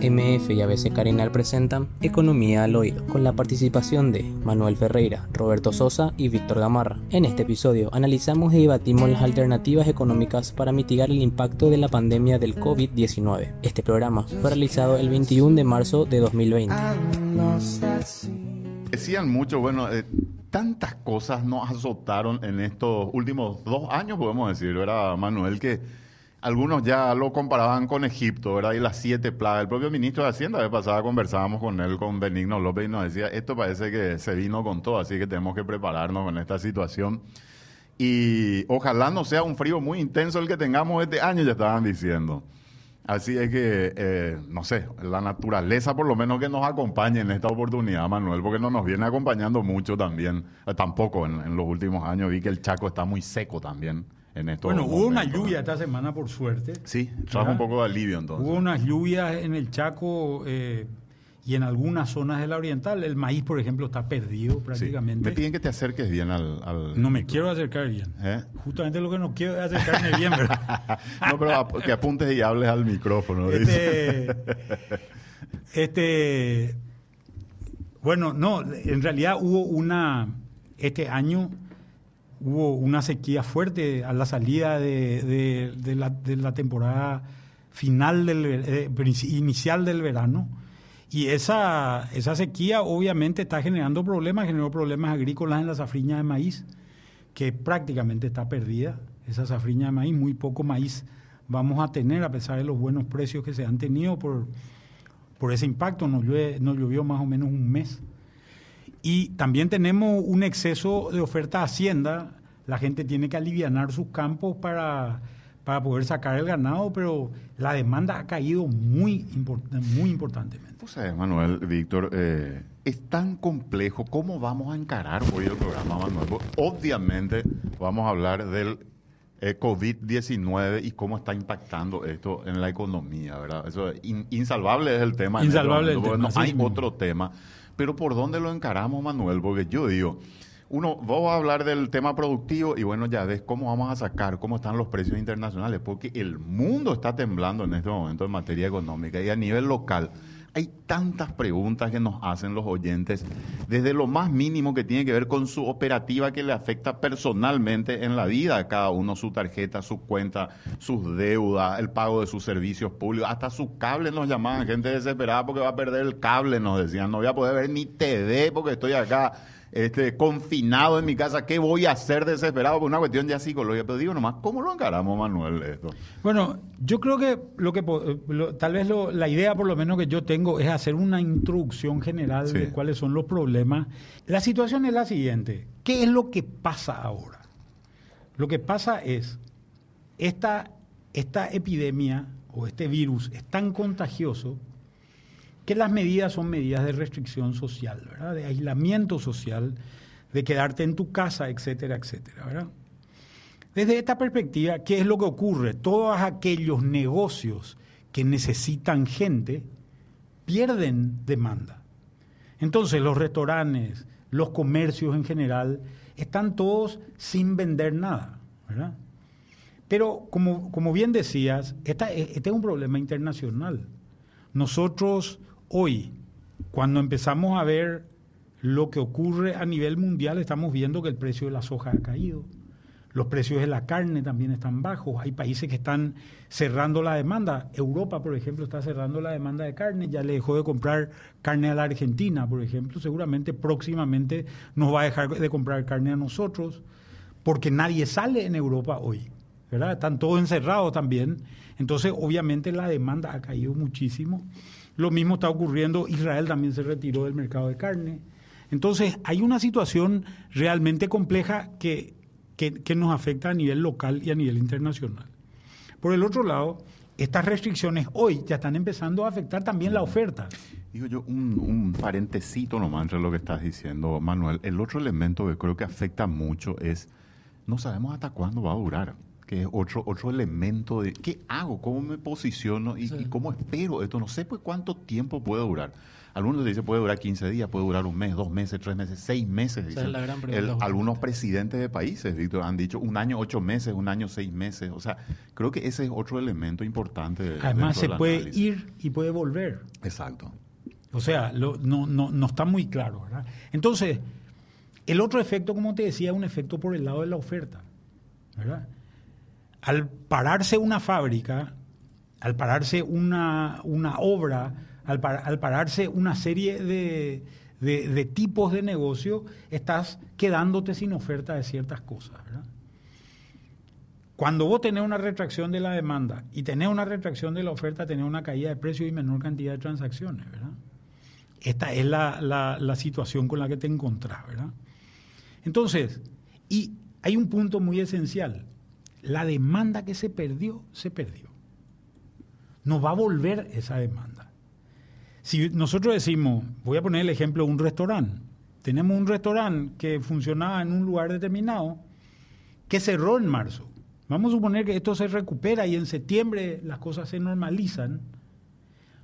MF y ABC Carinal presentan Economía al Oído, con la participación de Manuel Ferreira, Roberto Sosa y Víctor Gamarra. En este episodio analizamos y debatimos las alternativas económicas para mitigar el impacto de la pandemia del COVID-19. Este programa fue realizado el 21 de marzo de 2020. Decían mucho, bueno, eh, tantas cosas nos azotaron en estos últimos dos años, podemos decir, ¿verdad, Manuel? Que algunos ya lo comparaban con Egipto, ¿verdad? Y las siete plagas. El propio ministro de Hacienda, la vez pasada conversábamos con él, con Benigno López, y nos decía, esto parece que se vino con todo, así que tenemos que prepararnos con esta situación. Y ojalá no sea un frío muy intenso el que tengamos este año, ya estaban diciendo. Así es que, eh, no sé, la naturaleza por lo menos que nos acompañe en esta oportunidad, Manuel, porque no nos viene acompañando mucho también, eh, tampoco en, en los últimos años. Vi que el Chaco está muy seco también bueno, hubo una lluvia esta semana, por suerte. Sí, trajo un poco de alivio entonces. Hubo unas lluvias en el Chaco eh, y en algunas zonas de la oriental. El maíz, por ejemplo, está perdido prácticamente. Me piden que te acerques bien al... No me quiero acercar bien. ¿Eh? Justamente lo que no quiero es acercarme bien, ¿verdad? no, pero que apuntes y hables al micrófono. Este, este, bueno, no, en realidad hubo una... Este año hubo una sequía fuerte a la salida de, la, temporada final del eh, inicial del verano. Y esa, esa sequía obviamente está generando problemas, generó problemas agrícolas en la zafriña de maíz, que prácticamente está perdida, esa zafriña de maíz, muy poco maíz vamos a tener a pesar de los buenos precios que se han tenido por, por ese impacto, nos, nos llovió más o menos un mes. Y también tenemos un exceso de oferta de hacienda. La gente tiene que aliviar sus campos para, para poder sacar el ganado, pero la demanda ha caído muy, muy importantemente. Pues, Manuel, Víctor, eh, es tan complejo. ¿Cómo vamos a encarar hoy el programa, Manuel? Obviamente vamos a hablar del eh, COVID-19 y cómo está impactando esto en la economía, ¿verdad? Eso es insalvable es el tema. Este insalvable el tema, No hay otro tema. Pero ¿por dónde lo encaramos, Manuel? Porque yo digo, uno, vos a hablar del tema productivo y bueno, ya ves cómo vamos a sacar, cómo están los precios internacionales, porque el mundo está temblando en este momento en materia económica y a nivel local. Hay tantas preguntas que nos hacen los oyentes, desde lo más mínimo que tiene que ver con su operativa que le afecta personalmente en la vida a cada uno, su tarjeta, su cuenta, sus deudas, el pago de sus servicios públicos, hasta su cable nos llamaban, gente desesperada porque va a perder el cable, nos decían, no voy a poder ver ni TV porque estoy acá este, confinado en mi casa, ¿qué voy a hacer desesperado por una cuestión ya psicológica? Pero digo nomás, ¿cómo lo encaramos, Manuel, esto? Bueno, yo creo que lo que tal vez la idea por lo menos que yo tengo es hacer una introducción general de cuáles son los problemas. La situación es la siguiente, ¿qué es lo que pasa ahora? Lo que pasa es, esta, esta epidemia o este virus es tan contagioso que las medidas son medidas de restricción social, de aislamiento social, de quedarte en tu casa, etcétera, etcétera. Desde esta perspectiva, ¿qué es lo que ocurre? Todos aquellos negocios que necesitan gente pierden demanda. Entonces los restaurantes, los comercios en general, están todos sin vender nada. Pero como, como bien decías, este es un problema internacional. Nosotros Hoy, cuando empezamos a ver lo que ocurre a nivel mundial, estamos viendo que el precio de la soja ha caído. Los precios de la carne también están bajos. Hay países que están cerrando la demanda. Europa, por ejemplo, está cerrando la demanda de carne. Ya le dejó de comprar carne a la Argentina, por ejemplo. Seguramente próximamente nos va a dejar de comprar carne a nosotros, porque nadie sale en Europa hoy. ¿verdad? Están todos encerrados también. Entonces, obviamente, la demanda ha caído muchísimo. Lo mismo está ocurriendo, Israel también se retiró del mercado de carne. Entonces, hay una situación realmente compleja que, que, nos afecta a nivel local y a nivel internacional. Por el otro lado, estas restricciones hoy ya están empezando a afectar también la oferta. Digo yo, un, un parentecito nomás entre lo que estás diciendo, Manuel. El otro elemento que creo que afecta mucho es, no sabemos hasta cuándo va a durar que es otro, otro elemento de qué hago, cómo me posiciono y, cómo espero esto. No sé pues cuánto tiempo puede durar. Algunos dicen puede durar 15 días, puede durar un mes, dos meses, tres meses, seis meses. algunos presidentes de países, Víctor, han dicho un año, ocho meses, un año, seis meses. O sea, creo que ese es otro elemento importante. Además, se puede ir y puede volver. Exacto. O sea, no, no, no está muy claro, ¿verdad? Entonces, el otro efecto, como te decía, es un efecto por el lado de la oferta, ¿verdad? Al pararse una fábrica, al pararse una, obra, al, pararse una serie de, tipos de negocio, estás quedándote sin oferta de ciertas cosas. Cuando vos tenés una retracción de la demanda y tenés una retracción de la oferta, tenés una caída de precio y menor cantidad de transacciones. Esta es la, la situación con la que te encontrás. ¿verdad? Entonces, y hay un punto muy esencial la demanda que se perdió, se perdió. No va a volver esa demanda. Si nosotros decimos, voy a poner el ejemplo de un restaurante, tenemos un restaurante que funcionaba en un lugar determinado, que cerró en marzo. Vamos a suponer que esto se recupera y en septiembre las cosas se normalizan.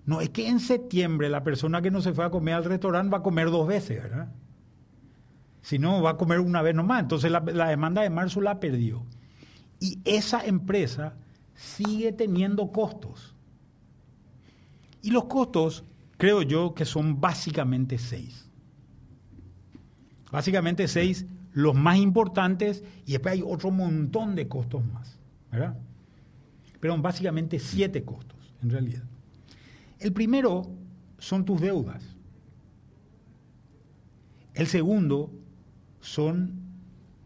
No, es que en septiembre la persona que no se fue a comer al restaurante va a comer dos veces, ¿verdad? Si no, va a comer una vez nomás. Entonces la, la demanda de marzo la perdió. Y esa empresa sigue teniendo costos. Y los costos, creo yo, que son básicamente seis. Básicamente seis, los más importantes, y después hay otro montón de costos más. ¿verdad? Pero básicamente siete costos, en realidad. El primero son tus deudas. El segundo son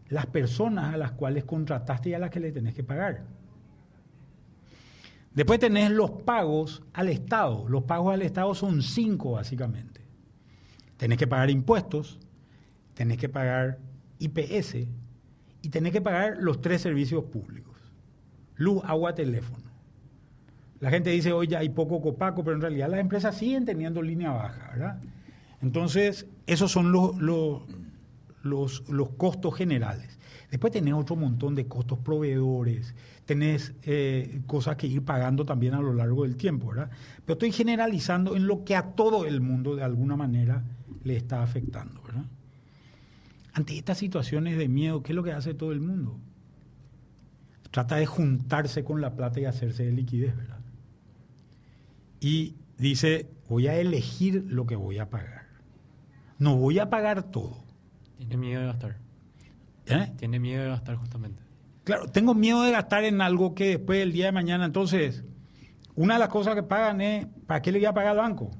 las personas a las cuales contrataste y a las que le tenés que pagar. Después tenés los pagos al Estado. Los pagos al Estado son cinco, básicamente. Tenés que pagar impuestos, tenés que pagar IPS y tenés que pagar los tres servicios públicos. Luz, agua, teléfono. La gente dice, oye, hay poco copaco, pero en realidad las empresas siguen teniendo línea baja, ¿verdad? Entonces, esos son los, los, los, costos generales. Después tenés otro montón de costos proveedores, tenés eh, cosas que ir pagando también a lo largo del tiempo, ¿verdad? Pero estoy generalizando en lo que a todo el mundo de alguna manera le está afectando, ¿verdad? Ante estas situaciones de miedo, ¿qué es lo que hace todo el mundo? Trata de juntarse con la plata y hacerse de liquidez, ¿verdad? Y dice, voy a elegir lo que voy a pagar. No voy a pagar todo tiene miedo de gastar. ¿Eh? Tiene miedo de gastar justamente. Claro, tengo miedo de gastar en algo que después del día de mañana, entonces, una de las cosas que pagan es, ¿para qué le voy a pagar al banco?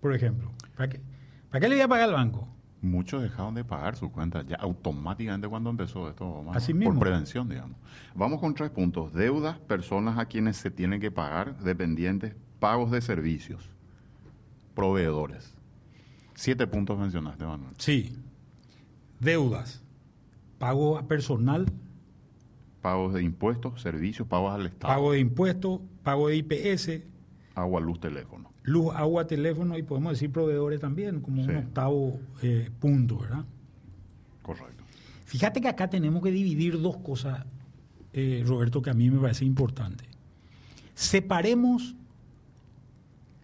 Por ejemplo, ¿para qué, ¿para qué le voy a pagar al banco? Muchos dejaron de pagar sus cuentas ya automáticamente cuando empezó esto, Así mismo. por prevención, digamos. Vamos con tres puntos. Deudas, personas a quienes se tienen que pagar, dependientes, pagos de servicios, proveedores. Siete puntos mencionaste, Manuel. Sí. Deudas. Pago a personal. Pagos de impuestos, servicios, pagos al Estado. Pago de impuestos, pago de IPS. Agua, luz, teléfono. Luz, agua, teléfono y podemos decir proveedores también, como un octavo eh, punto, ¿verdad? Correcto. Fíjate que acá tenemos que dividir dos cosas, eh, Roberto, que a mí me parece importante. Separemos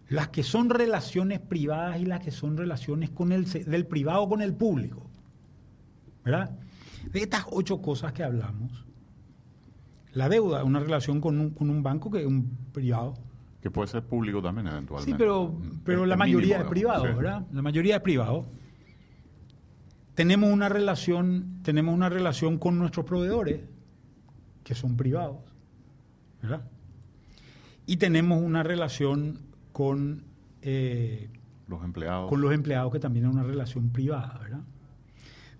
las que son relaciones privadas y las que son relaciones con el, del privado con el público. ¿Verdad? De estas ocho cosas que hablamos, la deuda es una relación con un, con un banco que es un privado. Que puede ser público también eventualmente. Sí, pero, pero la mayoría es privado, ¿verdad? La mayoría es privado. Tenemos una relación, tenemos una relación con nuestros proveedores, que son privados, ¿verdad? Y tenemos una relación con, eh, los empleados. con los empleados, que también es una relación privada, ¿verdad?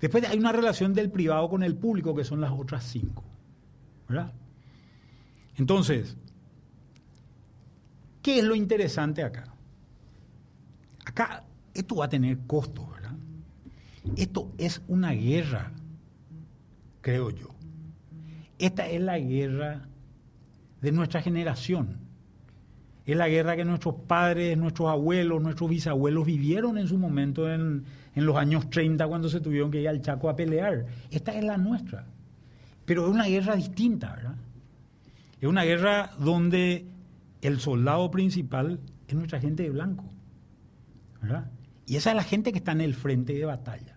Después hay una relación del privado con el público, que son las otras cinco, ¿verdad? Entonces, ¿qué es lo interesante acá? Acá esto va a tener costos, ¿verdad? Esto es una guerra, creo yo. Esta es la guerra de nuestra generación. Es la guerra que nuestros padres, nuestros abuelos, nuestros bisabuelos vivieron en su momento en, los años 30 cuando se tuvieron que ir al Chaco a pelear. Esta es la nuestra. Pero es una guerra distinta, ¿verdad? Es una guerra donde el soldado principal es nuestra gente de blanco, ¿verdad? Y esa es la gente que está en el frente de batalla.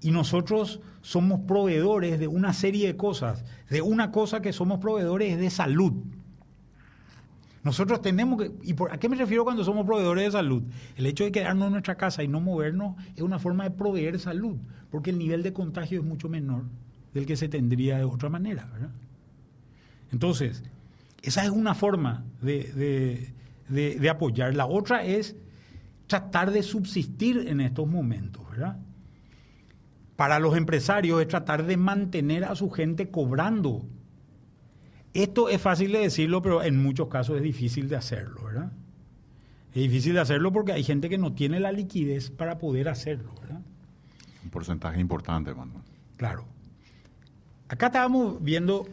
Y nosotros somos proveedores de una serie de cosas. De una cosa que somos proveedores es de salud. Nosotros tenemos que... ¿Y por, a qué me refiero cuando somos proveedores de salud? El hecho de quedarnos en nuestra casa y no movernos es una forma de proveer salud, porque el nivel de contagio es mucho menor del que se tendría de otra manera. ¿verdad? Entonces, esa es una forma de, de apoyar. La otra es tratar de subsistir en estos momentos, ¿verdad? Para los empresarios es tratar de mantener a su gente cobrando. Esto es fácil de decirlo, pero en muchos casos es difícil de hacerlo, ¿verdad? Es difícil de hacerlo porque hay gente que no tiene la liquidez para poder hacerlo, ¿verdad? Un porcentaje importante, Manuel. Claro. Acá estábamos viendo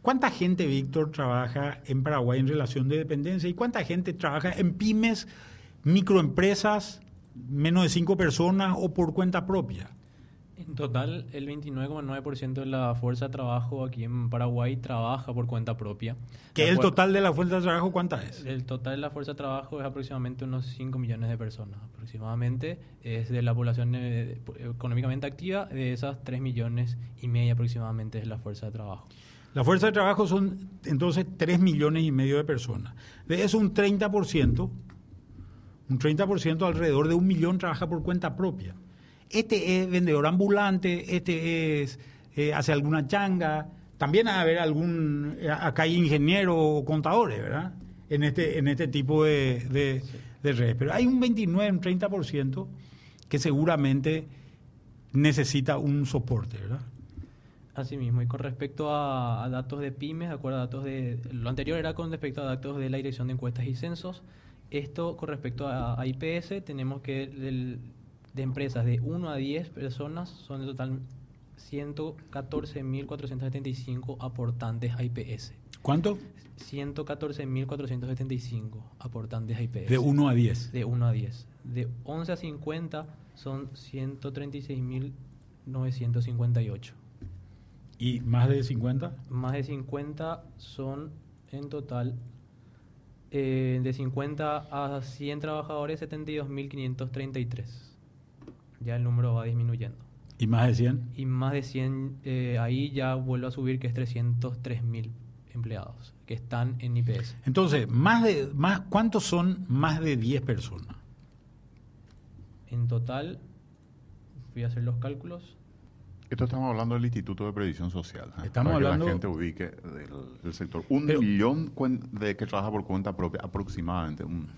cuánta gente, Víctor, trabaja en Paraguay en relación de dependencia y cuánta gente trabaja en pymes microempresas, menos de cinco personas o por cuenta propia. En total, el 29,9% de la fuerza de trabajo aquí en Paraguay trabaja por cuenta propia. ¿Qué es el total de la fuerza de trabajo cuánta es? El total de la fuerza de trabajo es aproximadamente unos 5 millones de personas. Aproximadamente es de la población eh, económicamente activa, de esas 3 millones y medio aproximadamente es la fuerza de trabajo. La fuerza de trabajo son entonces 3 millones y medio de personas. De eso un 30% un 30% alrededor de un millón trabaja por cuenta propia. Este es vendedor ambulante, este es eh, hace alguna changa, también a haber algún, eh, acá hay ingenieros o contadores, ¿verdad? En este, en este tipo de, de, redes. Pero hay un 29, un 30% que seguramente necesita un soporte, ¿verdad? Así mismo, y con respecto a, a, datos de pymes, de acuerdo a datos de... Lo anterior era con respecto a datos de la Dirección de Encuestas y Censos. Esto con respecto a, IPS, tenemos que de empresas de 1 a 10 personas son en total 114.475 aportantes a IPS. ¿Cuánto? 114.475 aportantes a IPS. ¿De 1 a 10? De 1 a 10. De 11 a 50 son 136.958. ¿Y más de 50? Más de 50 son en total eh, de 50 a 100 trabajadores, 72.533. Ya el número va disminuyendo. ¿Y más de 100? Y más de 100, eh, ahí ya vuelve a subir, que es 303.000 empleados que están en IPS. Entonces, más de, más, ¿cuántos son más de 10 personas? En total, voy a hacer los cálculos, esto estamos hablando del Instituto de Previsión Social. ¿eh? Estamos para hablando... que la gente ubique del, sector. Un millón de que trabaja por cuenta propia, aproximadamente. Un,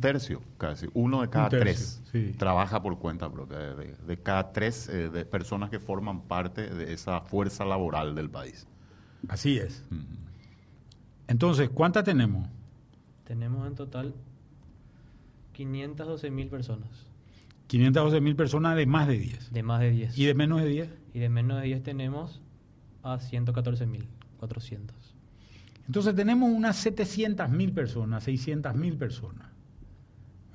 tercio, casi. Uno de cada tres trabaja por cuenta propia. De, cada tres eh, de personas que forman parte de esa fuerza laboral del país. Así es. Entonces, ¿cuántas tenemos? Tenemos en total 512 mil personas. 512 mil personas de más de 10. De más de 10. ¿Y de menos de 10? Y de menos de 10 tenemos a 114 mil 400. Entonces tenemos unas 700 mil personas, 600 mil personas.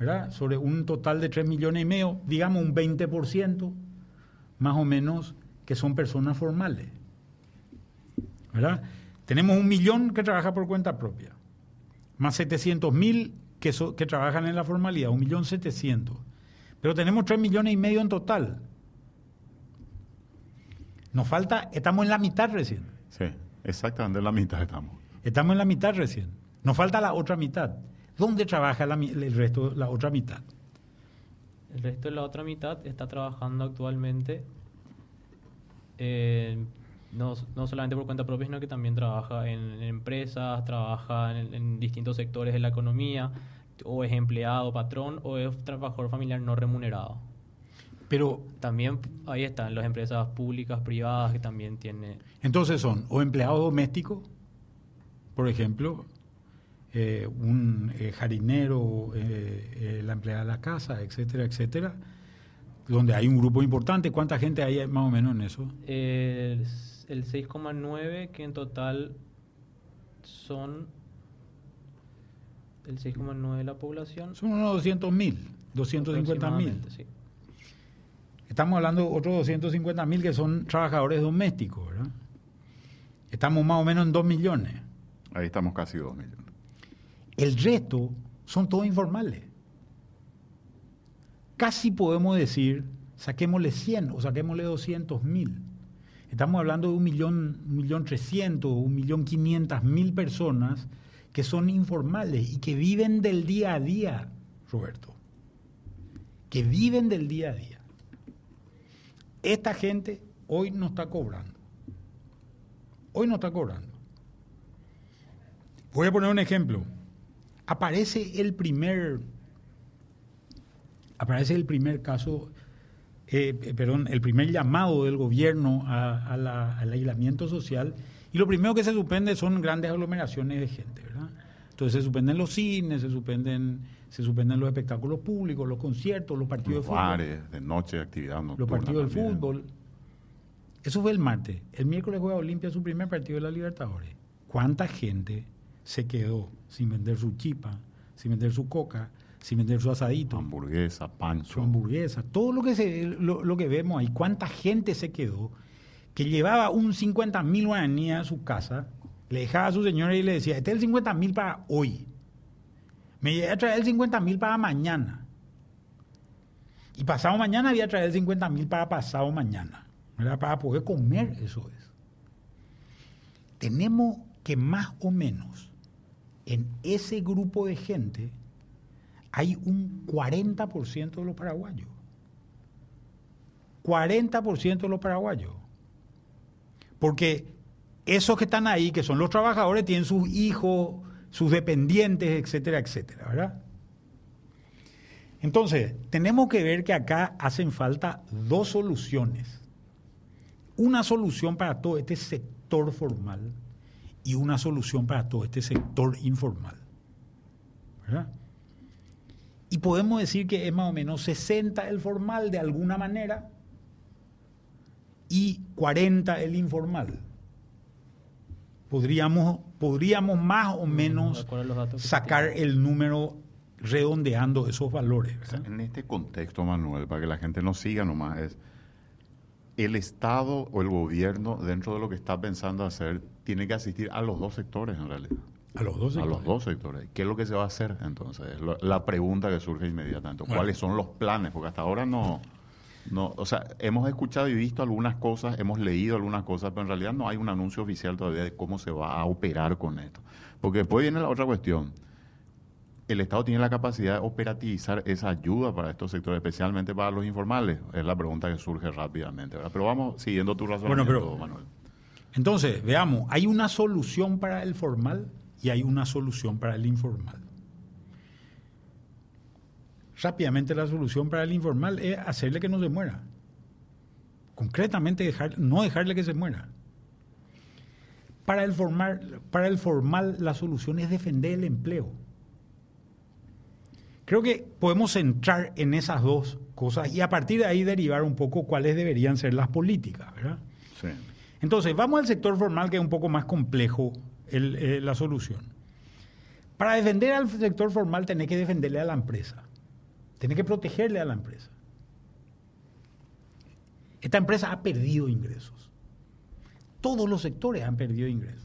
¿Verdad? Sobre un total de 3 millones y medio, digamos un 20% más o menos que son personas formales. ¿Verdad? Tenemos un millón que trabaja por cuenta propia, más 700 mil que, que trabajan en la formalidad, un millón 700 pero tenemos 3 millones y medio en total. Nos falta, estamos en la mitad recién. Sí, exactamente en la mitad estamos. Estamos en la mitad recién. Nos falta la otra mitad. ¿Dónde trabaja el resto, la otra mitad? El resto de la otra mitad está trabajando actualmente, eh, no, solamente por cuenta propia, sino que también trabaja en, empresas, trabaja en, distintos sectores de la economía, o es empleado, patrón, o es trabajador familiar no remunerado. Pero también ahí están las empresas públicas, privadas que también tienen. Entonces son o empleado doméstico, por ejemplo, eh, un eh, jarinero, eh, la empleada de la casa, etcétera, etcétera, donde hay un grupo importante. ¿Cuánta gente hay más o menos en eso? el 6,9 que en total son el 6,9 de la población. Son unos 200 mil, 250 mil. Estamos hablando de otros 250 mil que son trabajadores domésticos, ¿verdad? estamos más o menos en 2 millones. Ahí estamos casi 2 millones. El resto son todos informales. Casi podemos decir, saquémosle 100 o saquémosle 200 mil. Estamos hablando de un millón, un millón trescientos, un millón quinientas mil personas que son informales y que viven del día a día, Roberto. Que viven del día a día. Esta gente hoy no está cobrando. Hoy no está cobrando. Voy a poner un ejemplo. Aparece el primer, aparece el primer caso, eh, perdón, el primer llamado del gobierno al aislamiento social y lo primero que se suspende son grandes aglomeraciones de gente, ¿verdad? Entonces se suspenden los cines, se suspenden, se suspenden los espectáculos públicos, los conciertos, los partidos de fútbol. de noche, actividad nocturna. Los partidos del fútbol. Eso fue el martes. El miércoles juega Olimpia su primer partido de la Libertadores. ¿Cuánta gente se quedó sin vender su chipa, sin vender su coca, sin vender su asadito? Hamburguesa, pancho. Su hamburguesa. Todo lo que, se, lo, que vemos ahí. ¿Cuánta gente se quedó que llevaba un 50 mil guaraníes a su casa, le dejaba a su señora y le decía, este es el 50 mil para hoy. Me voy a traer el 50 mil para mañana. Y pasado mañana voy a traer el 50 mil para pasado mañana. Para poder comer, eso es. Tenemos que más o menos en ese grupo de gente hay un 40% de los paraguayos. 40% de los paraguayos. Porque esos que están ahí, que son los trabajadores, tienen sus hijos, sus dependientes, etcétera, etcétera, ¿verdad? Entonces, tenemos que ver que acá hacen falta dos soluciones una solución para todo este sector formal y una solución para todo este sector informal. ¿verdad? Y podemos decir que es más o menos 60 el formal de alguna manera y 40 el informal. Podríamos, podríamos más o menos sacar el número redondeando esos valores. en este contexto, Manuel, para que la gente no siga nomás, es el Estado o el gobierno, dentro de lo que está pensando hacer, tiene que asistir a los dos sectores en realidad. A los dos sectores. A los dos sectores. ¿Qué es lo que se va a hacer entonces? La pregunta que surge inmediatamente. ¿Cuáles son los planes? Porque hasta ahora no, no, o sea, hemos escuchado y visto algunas cosas, hemos leído algunas cosas, pero en realidad no hay un anuncio oficial todavía de cómo se va a operar con esto. Porque después viene la otra cuestión el Estado tiene la capacidad de operativizar esa ayuda para estos sectores, especialmente para los informales? Es la pregunta que surge rápidamente. Pero vamos siguiendo tu razonamiento, Manuel. Entonces, veamos, hay una solución para el formal y hay una solución para el informal. Rápidamente la solución para el informal es hacerle que no se muera. Concretamente, dejar, no dejarle que se muera. Para el, formal, para el formal la solución es defender el empleo Creo que podemos centrar en esas dos cosas y a partir de ahí derivar un poco cuáles deberían ser las políticas, ¿verdad? Sí. Entonces, vamos al sector formal que es un poco más complejo eh, la solución. Para defender al sector formal tenés que defenderle a la empresa, tenés que protegerle a la empresa. Esta empresa ha perdido ingresos. Todos los sectores han perdido ingresos.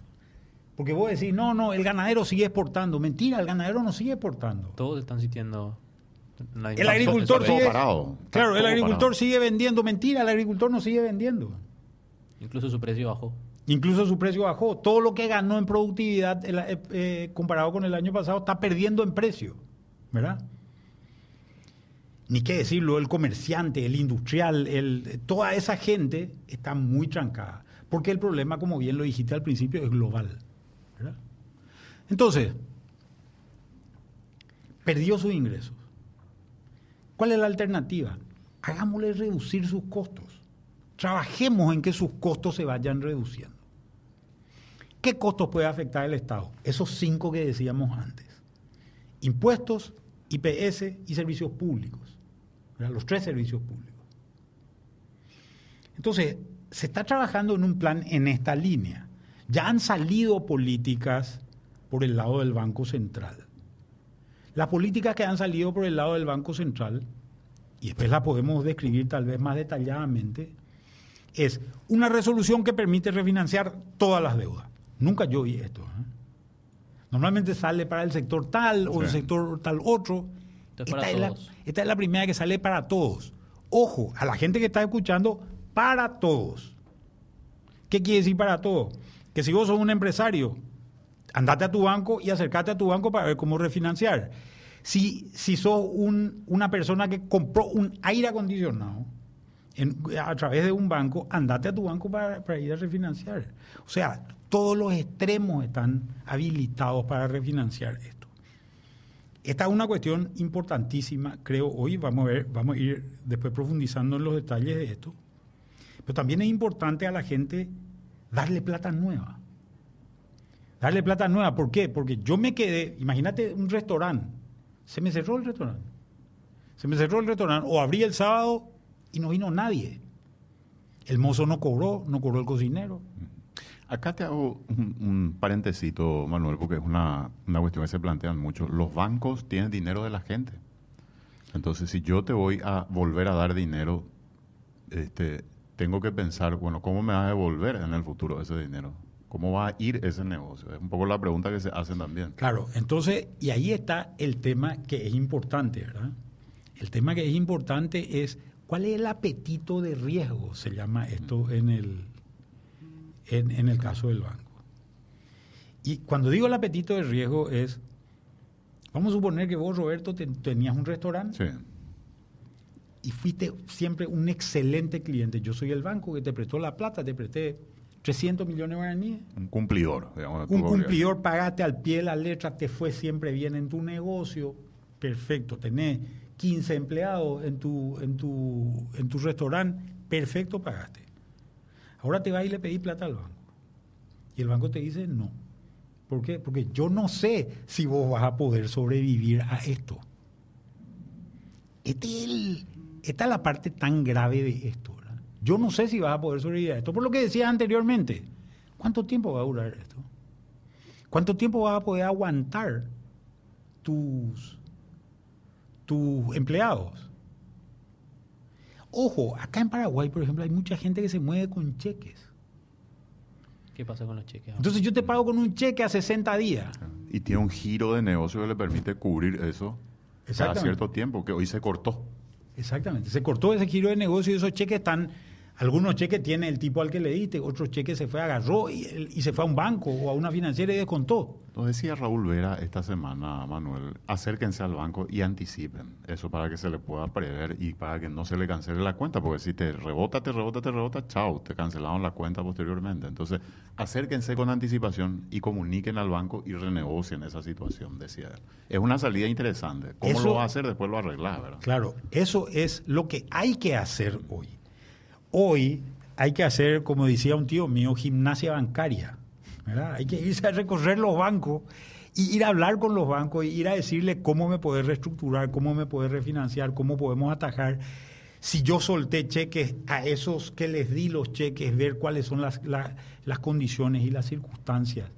Porque vos decís, no, no, el ganadero sigue exportando. Mentira, el ganadero no sigue exportando. Todos están sintiendo. El agricultor sigue. Claro, el agricultor sigue vendiendo. Mentira, el agricultor no sigue vendiendo. Incluso su precio bajó. Incluso su precio bajó. Todo lo que ganó en productividad eh, eh, comparado con el año pasado está perdiendo en precio. ¿Verdad? Ni qué decirlo, el comerciante, el industrial, el, toda esa gente está muy trancada. Porque el problema, como bien lo dijiste al principio, es global. Entonces, perdió sus ingresos. ¿Cuál es la alternativa? Hagámosle reducir sus costos. Trabajemos en que sus costos se vayan reduciendo. ¿Qué costos puede afectar el Estado? Esos cinco que decíamos antes. Impuestos, IPS y servicios públicos. Los tres servicios públicos. Entonces, se está trabajando en un plan en esta línea. Ya han salido políticas por el lado del Banco Central. Las políticas que han salido por el lado del Banco Central, y después las podemos describir tal vez más detalladamente, es una resolución que permite refinanciar todas las deudas. Nunca yo oí esto. ¿eh? Normalmente sale para el sector tal o el sector tal otro. Esta es, la, esta es la primera que sale para todos. Ojo, a la gente que está escuchando, para todos. ¿Qué quiere decir para todos? Que si vos sos un empresario, andate a tu banco y acercate a tu banco para ver cómo refinanciar. Si, si sos una persona que compró un aire acondicionado a través de un banco, andate a tu banco para, para ir a refinanciar. O sea, todos los extremos están habilitados para refinanciar esto. Esta es una cuestión importantísima, creo, hoy vamos a ver, vamos a ir después profundizando en los detalles de esto. Pero también es importante a la gente darle plata nueva. Darle plata nueva, ¿por qué? Porque yo me quedé, imagínate un restaurante, se me cerró el restaurante. Se me cerró el restaurante, o abrí el sábado y no vino nadie. El mozo no cobró, no cobró el cocinero. Acá te hago un, un Manuel, porque es una, una cuestión que se plantean mucho. Los bancos tienen dinero de la gente. Entonces, si yo te voy a volver a dar dinero, este, tengo que pensar, bueno, ¿cómo me va a devolver en el futuro ese dinero? ¿Cómo va a ir ese negocio? Es un poco la pregunta que se hacen también. Claro, entonces, y ahí está el tema que es importante, ¿verdad? El tema que es importante es cuál es el apetito de riesgo, se llama esto en el, en, el caso del banco. Y cuando digo el apetito de riesgo es, vamos a suponer que vos, Roberto, tenías un restaurante y fuiste siempre un excelente cliente. Yo soy el banco que te prestó la plata, te presté 300 millones de guaraníes. Un cumplidor. Digamos, un cumplidor, pagaste al pie de la letra, te fue siempre bien en tu negocio. Perfecto, tenés 15 empleados en tu, en tu, en tu restaurante, perfecto, pagaste. Ahora te vas y le pedí plata al banco. Y el banco te dice no. ¿Por qué? Porque yo no sé si vos vas a poder sobrevivir a esto. Este esta es la parte tan grave de esto. Yo no sé si vas a poder sobrevivir a esto. Por lo que decía anteriormente, ¿cuánto tiempo va a durar esto? ¿Cuánto tiempo vas a poder aguantar tus, tus empleados? Ojo, acá en Paraguay, por ejemplo, hay mucha gente que se mueve con cheques. ¿Qué pasa con los cheques? Entonces yo te pago con un cheque a 60 días. Y tiene un giro de negocio que le permite cubrir eso a cierto tiempo, que hoy se cortó. Exactamente, se cortó ese giro de negocio y esos cheques están algunos cheques tiene el tipo al que le diste, otros cheques se fue, agarró y, y, se fue a un banco o a una financiera y descontó. Lo decía Raúl Vera esta semana, Manuel, acérquense al banco y anticipen eso para que se le pueda prever y para que no se le cancele la cuenta, porque si te rebota, te rebota, te rebota, chao, te cancelaron la cuenta posteriormente. Entonces, acérquense con anticipación y comuniquen al banco y renegocien esa situación, decía él. Es una salida interesante. ¿Cómo lo va a hacer? Después lo arregla, ¿verdad? Claro, eso es lo que hay que hacer hoy. Hoy hay que hacer, como decía un tío mío, gimnasia bancaria. Hay que irse a recorrer los bancos y ir a hablar con los bancos y ir a decirle cómo me puede reestructurar, cómo me puede refinanciar, cómo podemos atajar. Si yo solté cheques a esos que les di los cheques, ver cuáles son las, las condiciones y las circunstancias.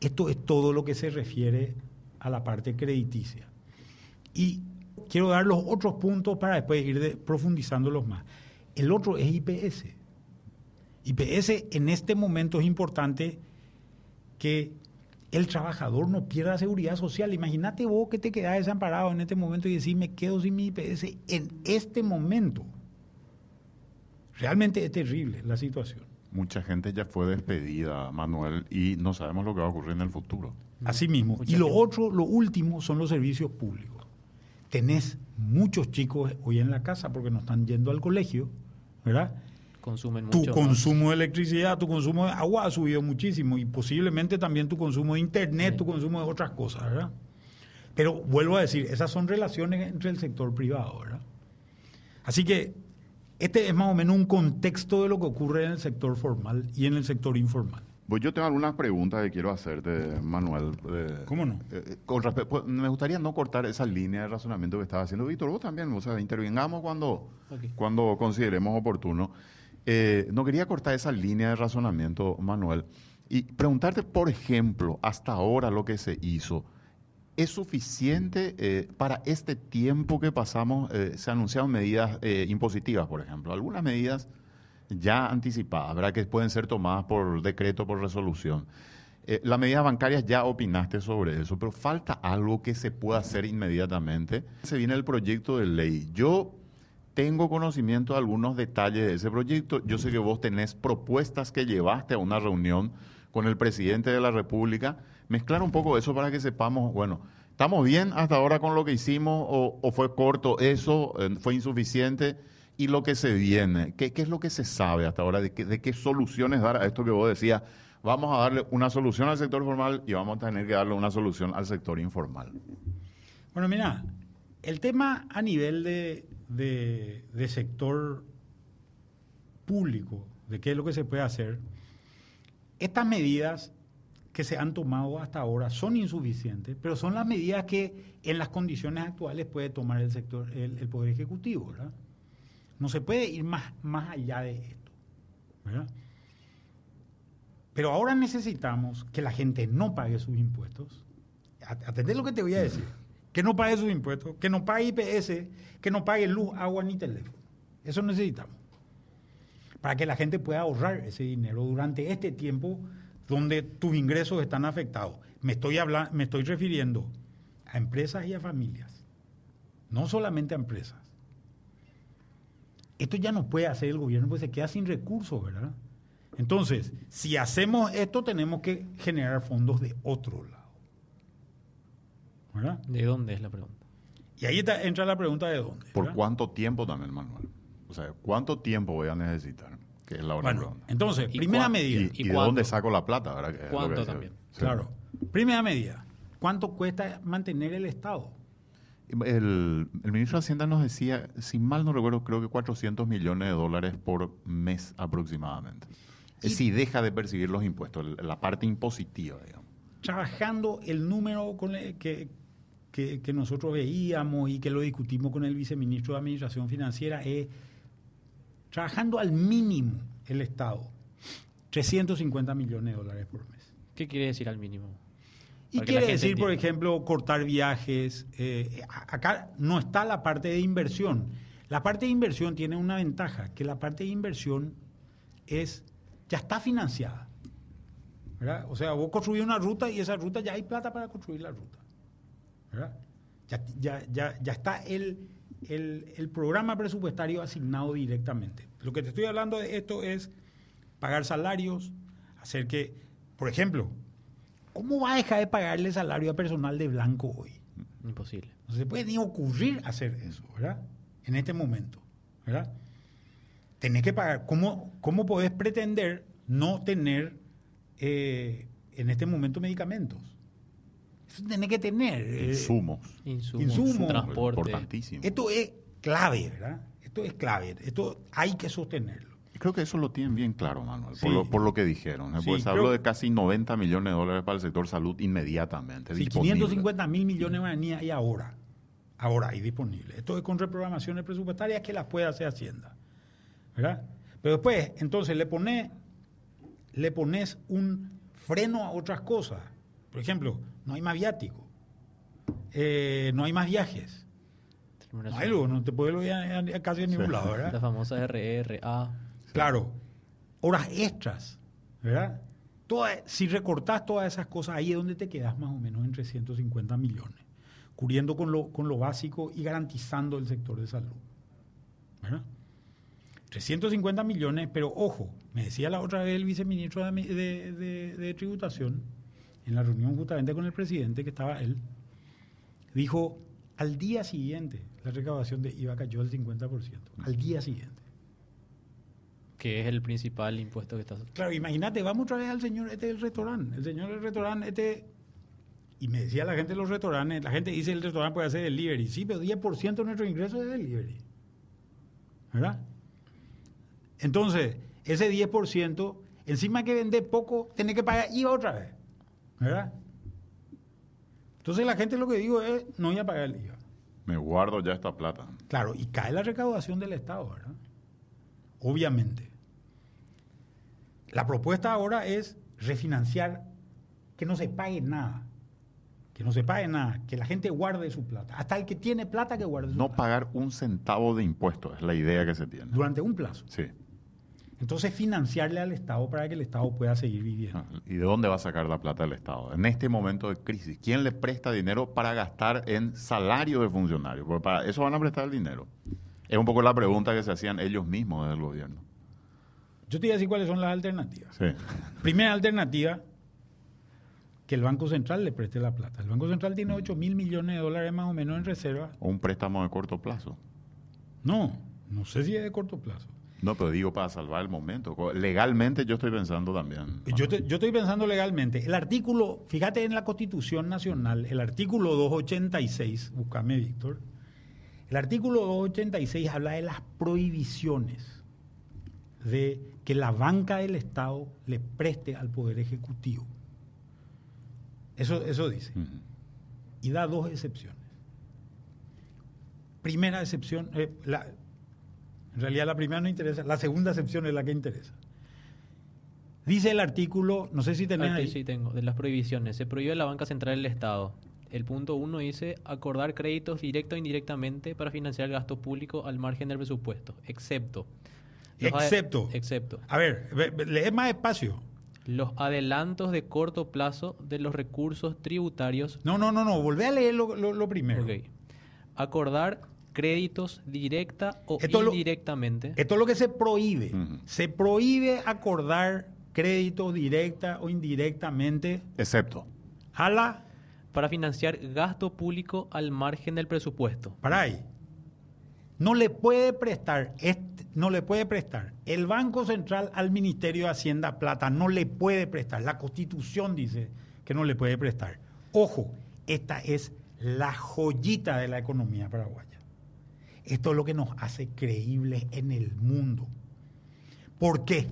Esto es todo lo que se refiere a la parte crediticia. Y quiero dar los otros puntos para después ir profundizándolos más. El otro es IPS. IPS en este momento es importante que el trabajador no pierda seguridad social. Imagínate vos que te quedas desamparado en este momento y decís, me quedo sin mi IPS en este momento. Realmente es terrible la situación. Mucha gente ya fue despedida, Manuel, y no sabemos lo que va a ocurrir en el futuro. Así mismo. y lo otro, lo último, son los servicios públicos. Tenés muchos chicos hoy en la casa porque no están yendo al colegio ¿verdad? Consumen tu consumo de electricidad, tu consumo de agua ha subido muchísimo y posiblemente también tu consumo de internet, tu consumo de otras cosas, ¿verdad? Pero vuelvo a decir, esas son relaciones entre el sector privado, ¿verdad? Así que este es más o menos un contexto de lo que ocurre en el sector formal y en el sector informal. Pues yo tengo algunas preguntas que quiero hacerte, Manuel. ¿Cómo no? Eh, con pues, me gustaría no cortar esa línea de razonamiento que estaba haciendo Víctor. Vos también, o sea, intervengamos cuando, cuando consideremos oportuno. Eh, no quería cortar esa línea de razonamiento, Manuel, y preguntarte, por ejemplo, hasta ahora lo que se hizo, ¿es suficiente eh, para este tiempo que pasamos? se anunciaron medidas impositivas, por ejemplo. Algunas medidas ya anticipadas, ¿verdad? Que pueden ser tomadas por decreto, por resolución. Eh, las medidas bancarias ya opinaste sobre eso, pero falta algo que se pueda hacer inmediatamente. Se viene el proyecto de ley. Yo tengo conocimiento de algunos detalles de ese proyecto. Yo sé que vos tenés propuestas que llevaste a una reunión con el presidente de la República. Mezclar un poco eso para que sepamos, bueno, ¿estamos bien hasta ahora con lo que hicimos o, fue corto eso, eh, fue insuficiente? Y lo que se viene, ¿qué, es lo que se sabe hasta ahora? ¿De, de qué soluciones dar a esto que vos decías? vamos a darle una solución al sector formal y vamos a tener que darle una solución al sector informal. Bueno, mira, el tema a nivel de, sector público, de qué es lo que se puede hacer, estas medidas que se han tomado hasta ahora son insuficientes, pero son las medidas que en las condiciones actuales puede tomar el sector, el, Poder Ejecutivo, ¿verdad? No se puede ir más, más allá de esto, ¿verdad? Pero ahora necesitamos que la gente no pague sus impuestos. Atendé lo que te voy a decir. Que no pague sus impuestos, que no pague IPS, que no pague luz, agua ni teléfono. Eso necesitamos. Para que la gente pueda ahorrar ese dinero durante este tiempo donde tus ingresos están afectados. Me estoy, me estoy refiriendo a empresas y a familias. No solamente a empresas. Esto ya no puede hacer el gobierno porque se queda sin recursos, ¿verdad? Entonces, si hacemos esto, tenemos que generar fondos de otro lado. ¿Verdad? ¿De dónde es la pregunta? Y ahí entra la pregunta de dónde. ¿Por cuánto tiempo también, Manuel? O sea, ¿cuánto tiempo voy a necesitar? Que es la otra pregunta. Entonces, primera medida. ¿Y, de dónde saco la plata? ¿Cuánto también? Claro. Primera medida. ¿Cuánto cuesta mantener el Estado? El, el, ministro de Hacienda nos decía, si mal no recuerdo, creo que 400 millones de dólares por mes aproximadamente si deja de percibir los impuestos, la parte impositiva, digamos. Trabajando el número con que, que, nosotros veíamos y que lo discutimos con el viceministro de Administración Financiera es trabajando al mínimo el Estado, 350 millones de dólares por mes. ¿Qué quiere decir al mínimo? Y quiere decir, por ejemplo, cortar viajes. Eh, acá no está la parte de inversión. La parte de inversión tiene una ventaja, que la parte de inversión es ya está financiada. ¿verdad? O sea, vos construís una ruta y esa ruta ya hay plata para construir la ruta. ¿verdad? Ya, ya, está el, el, programa presupuestario asignado directamente. Lo que te estoy hablando de esto es pagar salarios, hacer que, por ejemplo, ¿cómo va a dejar de pagarle salario a personal de blanco hoy? Imposible. No se puede ni ocurrir hacer eso, ¿verdad? En este momento, ¿verdad? tenés que pagar. ¿Cómo, cómo podés pretender no tener eh, en este momento medicamentos? Eso tenés que tener. Eh, insumos. Insumos. Transporte. Importantísimo. Esto es clave, ¿verdad? Esto es clave. Esto hay que sostenerlo. Creo que eso lo tienen bien claro, Manuel, por, lo, que dijeron. ¿eh? pues hablo de casi 90 millones de dólares para el sector salud inmediatamente. Sí, 550 mil millones de hay ahora. Ahora hay disponible. Esto es con reprogramaciones presupuestarias que las puede hacer Hacienda. ¿verdad? Pero después, entonces le pones, le pones un freno a otras cosas. Por ejemplo, no hay más viático, eh, no hay más viajes. No hay luego, no te puedes ir casi a ningún lado, ¿verdad? La famosa RRA. Claro, horas extras, ¿verdad? si recortas todas esas cosas, ahí es donde te quedas más o menos en 350 millones, cubriendo con lo, con lo básico y garantizando el sector de salud. ¿verdad? 350 millones, pero ojo, me decía la otra vez el viceministro de, Tributación, en la reunión justamente con el presidente, que estaba él, dijo, al día siguiente la recaudación de IVA cayó al 50%, al día siguiente. Que es el principal impuesto que está... Claro, imagínate, vamos otra vez al señor este del restaurante, el señor del restaurante este... Y me decía la gente de los restaurantes, la gente dice el restaurante puede hacer delivery, sí, pero 10% de nuestro ingreso es delivery. ¿Verdad? Entonces, ese 10%, encima que vende poco, tiene que pagar IVA otra vez. ¿Verdad? Entonces la gente lo que digo es, no voy a pagar el IVA. Me guardo ya esta plata. Claro, y cae la recaudación del Estado, ¿verdad? Obviamente. La propuesta ahora es refinanciar, que no se pague nada. Que no se pague nada, que la gente guarde su plata. Hasta el que tiene plata que guarde su no plata. No pagar un centavo de impuestos, es la idea que se tiene. Durante un plazo. Sí. Entonces financiarle al Estado para que el Estado pueda seguir viviendo. Ah, ¿Y de dónde va a sacar la plata el Estado? En este momento de crisis, ¿quién le presta dinero para gastar en salario de funcionarios? Porque para eso van a prestar el dinero. Es un poco la pregunta que se hacían ellos mismos desde el gobierno. Yo te voy a decir cuáles son las alternativas. Sí. Primera alternativa, que el Banco Central le preste la plata. El Banco Central tiene 8 mil millones de dólares más o menos en reserva. ¿O un préstamo de corto plazo? No, no sé si es de corto plazo. No, pero digo para salvar el momento. Legalmente yo estoy pensando también. Yo, yo estoy pensando legalmente. El artículo, fíjate en la Constitución Nacional, el artículo 286, búscame Víctor, el artículo 286 habla de las prohibiciones de que la banca del Estado le preste al Poder Ejecutivo. Eso, eso dice. Y da dos excepciones. Primera excepción, eh, en realidad la primera no interesa, la segunda excepción es la que interesa. Dice el artículo, no sé si tenés ahí. Sí, tengo, de las prohibiciones. Se prohíbe la banca central del Estado. El punto uno dice acordar créditos directo e indirectamente para financiar el gasto público al margen del presupuesto, excepto. Excepto. Excepto. A ver, lee más espacio los adelantos de corto plazo de los recursos tributarios. No, no, no, no, volvé a leer lo, primero. Acordar créditos directa o indirectamente. esto es lo que se prohíbe. Se prohíbe acordar créditos directa o indirectamente. Excepto. A la. Para financiar gasto público al margen del presupuesto. Para ahí. No le puede prestar no le puede prestar. El Banco Central al Ministerio de Hacienda Plata no le puede prestar. La Constitución dice que no le puede prestar. Ojo, esta es la joyita de la economía paraguaya. Esto es lo que nos hace creíbles en el mundo. ¿Por qué?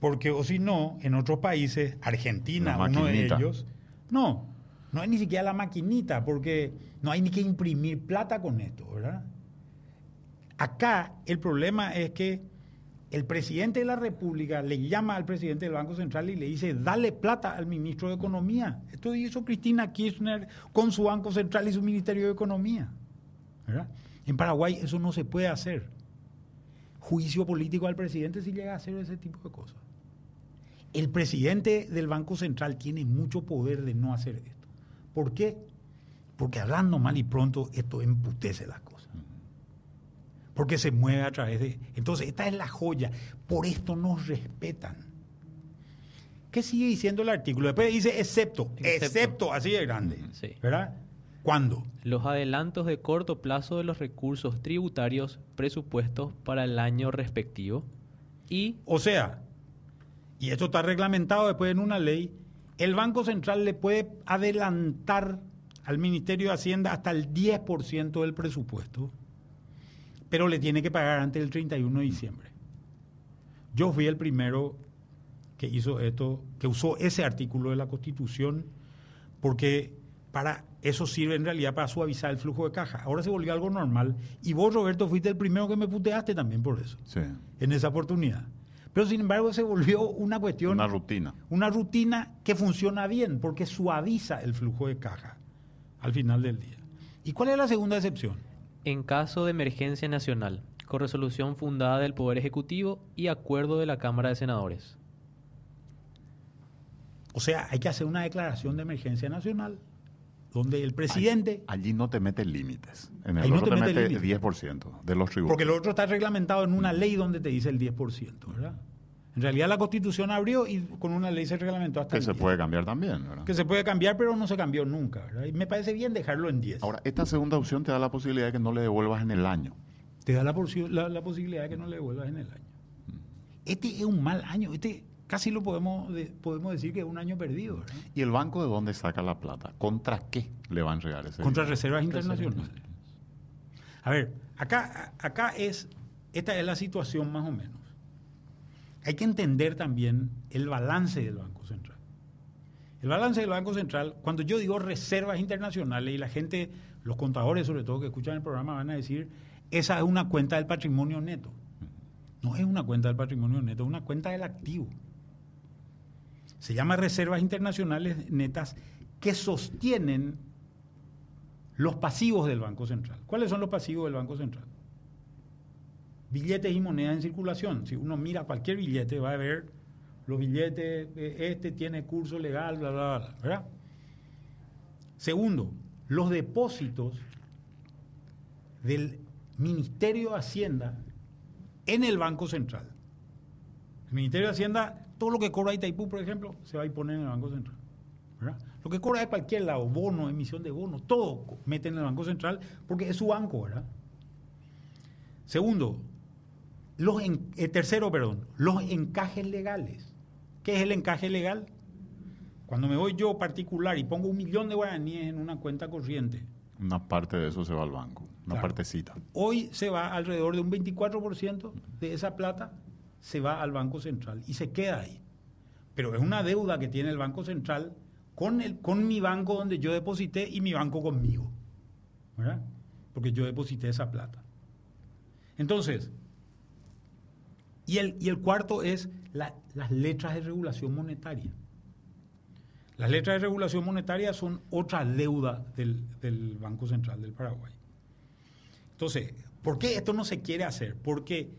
Porque o si no, en otros países, Argentina, uno de ellos, no, no hay ni siquiera la maquinita, porque no hay ni que imprimir plata con esto, ¿verdad? Acá el problema es que el presidente de la República le llama al presidente del Banco Central y le dice, dale plata al ministro de Economía. Esto hizo Cristina Kirchner con su Banco Central y su Ministerio de Economía. En Paraguay eso no se puede hacer. Juicio político al presidente si llega a hacer ese tipo de cosas. El presidente del Banco Central tiene mucho poder de no hacer esto. ¿Por qué? Porque hablando mal y pronto esto emputece las cosas porque se mueve a través de... Entonces, esta es la joya. Por esto nos respetan. ¿Qué sigue diciendo el artículo? Después dice excepto, excepto, así de grande. ¿Verdad? ¿Cuándo? Los adelantos de corto plazo de los recursos tributarios presupuestos para el año respectivo y... O sea, y esto está reglamentado después en una ley, el Banco Central le puede adelantar al Ministerio de Hacienda hasta el 10% del presupuesto pero le tiene que pagar antes del 31 de diciembre. Yo fui el primero que hizo esto, que usó ese artículo de la Constitución, porque para eso sirve en realidad para suavizar el flujo de caja. Ahora se volvió algo normal. Y vos, Roberto, fuiste el primero que me puteaste también por eso. Sí. En esa oportunidad. Pero sin embargo se volvió una cuestión... Una rutina. Una rutina que funciona bien porque suaviza el flujo de caja al final del día. ¿Y cuál es la segunda excepción? En caso de emergencia nacional, con resolución fundada del Poder Ejecutivo y acuerdo de la Cámara de Senadores. O sea, hay que hacer una declaración de emergencia nacional donde el presidente... Allí, no te metes límites. En el otro te, mete el 10% de los tributos. Porque lo otro está reglamentado en una ley donde te dice el 10%, ¿verdad? En realidad la Constitución abrió y con una ley se reglamentó hasta Que se puede cambiar también, ¿verdad? Que se puede cambiar, pero no se cambió nunca, ¿verdad? Y me parece bien dejarlo en 10. Ahora, esta segunda opción te da la posibilidad de que no le devuelvas en el año. Te da la, posibilidad de que no le devuelvas en el año. Este es un mal año, este casi lo podemos, podemos decir que es un año perdido. ¿verdad? ¿Y el banco de dónde saca la plata? ¿Contra qué le van a entregar ese Contra reservas internacionales. A ver, acá, acá es, esta es la situación más o menos hay que entender también el balance del Banco Central. El balance del Banco Central, cuando yo digo reservas internacionales y la gente, los contadores sobre todo que escuchan el programa van a decir, esa es una cuenta del patrimonio neto. No es una cuenta del patrimonio neto, es una cuenta del activo. Se llama reservas internacionales netas que sostienen los pasivos del Banco Central. ¿Cuáles son los pasivos del Banco Central? Billetes y monedas en circulación. Si uno mira cualquier billete, va a ver los billetes, eh, este tiene curso legal, bla, bla, bla, ¿verdad? Segundo, los depósitos del Ministerio de Hacienda en el Banco Central. El Ministerio de Hacienda, todo lo que cobra Itaipú, por ejemplo, se va a poner en el Banco Central. Lo que cobra de cualquier lado, bono, emisión de bonos, todo mete en el Banco Central porque es su banco, ¿verdad? Segundo, los eh, tercero, perdón, los encajes legales. ¿Qué es el encaje legal? Cuando me voy yo particular y pongo un millón de guaraníes en una cuenta corriente. Una parte de eso se va al banco, una partecita. Hoy se va alrededor de un 24% de esa plata, se va al Banco Central y se queda ahí. Pero es una deuda que tiene el Banco Central con, el, con mi banco donde yo deposité y mi banco conmigo. ¿Verdad? Porque yo deposité esa plata. Entonces, y el, y el cuarto es las letras de regulación monetaria. Las letras de regulación monetaria son otra deuda del, del Banco Central del Paraguay. Entonces, ¿por qué esto no se quiere hacer? Porque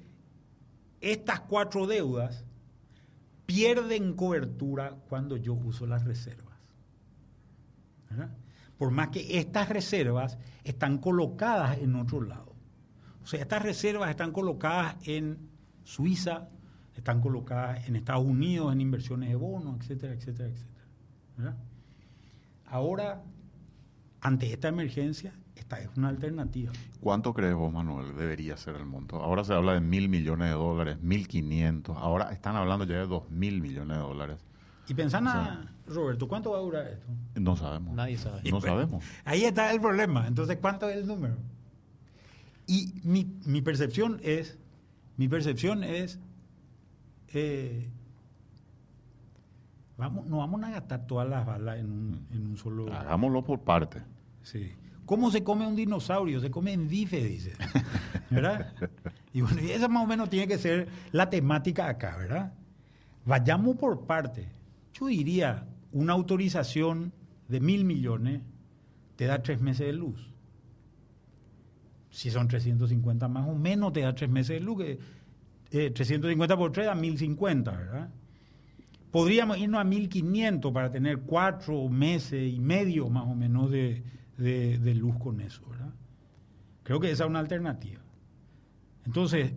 estas cuatro deudas pierden cobertura cuando yo uso las reservas. Por más que estas reservas están colocadas en otro lado. O sea, estas reservas están colocadas en Suiza, están colocadas en Estados Unidos en inversiones de bonos, etcétera, etcétera, etcétera. Ahora, ante esta emergencia, esta es una alternativa. ¿Cuánto crees vos, Manuel, debería ser el monto? Ahora se habla de mil millones de dólares, mil quinientos, ahora están hablando ya de dos mil millones de dólares. Y pensando, Roberto, ¿cuánto va a durar esto? No sabemos. Nadie sabe. No sabemos. Ahí está el problema. Entonces, ¿cuánto es el número? Y mi, mi percepción es, mi percepción es, eh, vamos, no vamos a gastar todas las balas en un, en un solo... Hagámoslo por parte. Sí. ¿Cómo se come un dinosaurio? Se come en bife, dice. ¿Verdad? Y bueno, y esa más o menos tiene que ser la temática acá, ¿verdad? Vayamos por parte. Yo diría, una autorización de mil millones te da tres meses de luz. Si son 350 más o menos, te da tres meses de luz. Que, 350 eh, por 3 da 1050, ¿verdad? Podríamos irnos a 1500 para tener cuatro meses y medio más o menos de, de luz con eso, ¿verdad? Creo que esa es una alternativa. Entonces,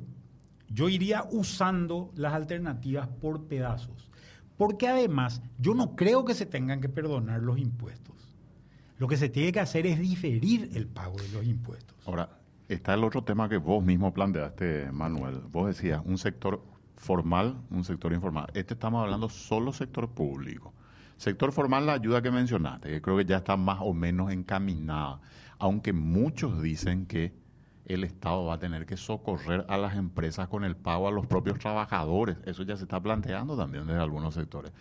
yo iría usando las alternativas por pedazos. Porque además, yo no creo que se tengan que perdonar los impuestos. Lo que se tiene que hacer es diferir el pago de los impuestos. Ahora, está el otro tema que vos mismo planteaste, Manuel. Vos decías, un sector formal, un sector informal. Este estamos hablando solo sector público. Sector formal, la ayuda que mencionaste, que creo que ya está más o menos encaminada, aunque muchos dicen que el Estado va a tener que socorrer a las empresas con el pago a los propios trabajadores. Eso ya se está planteando también desde algunos sectores.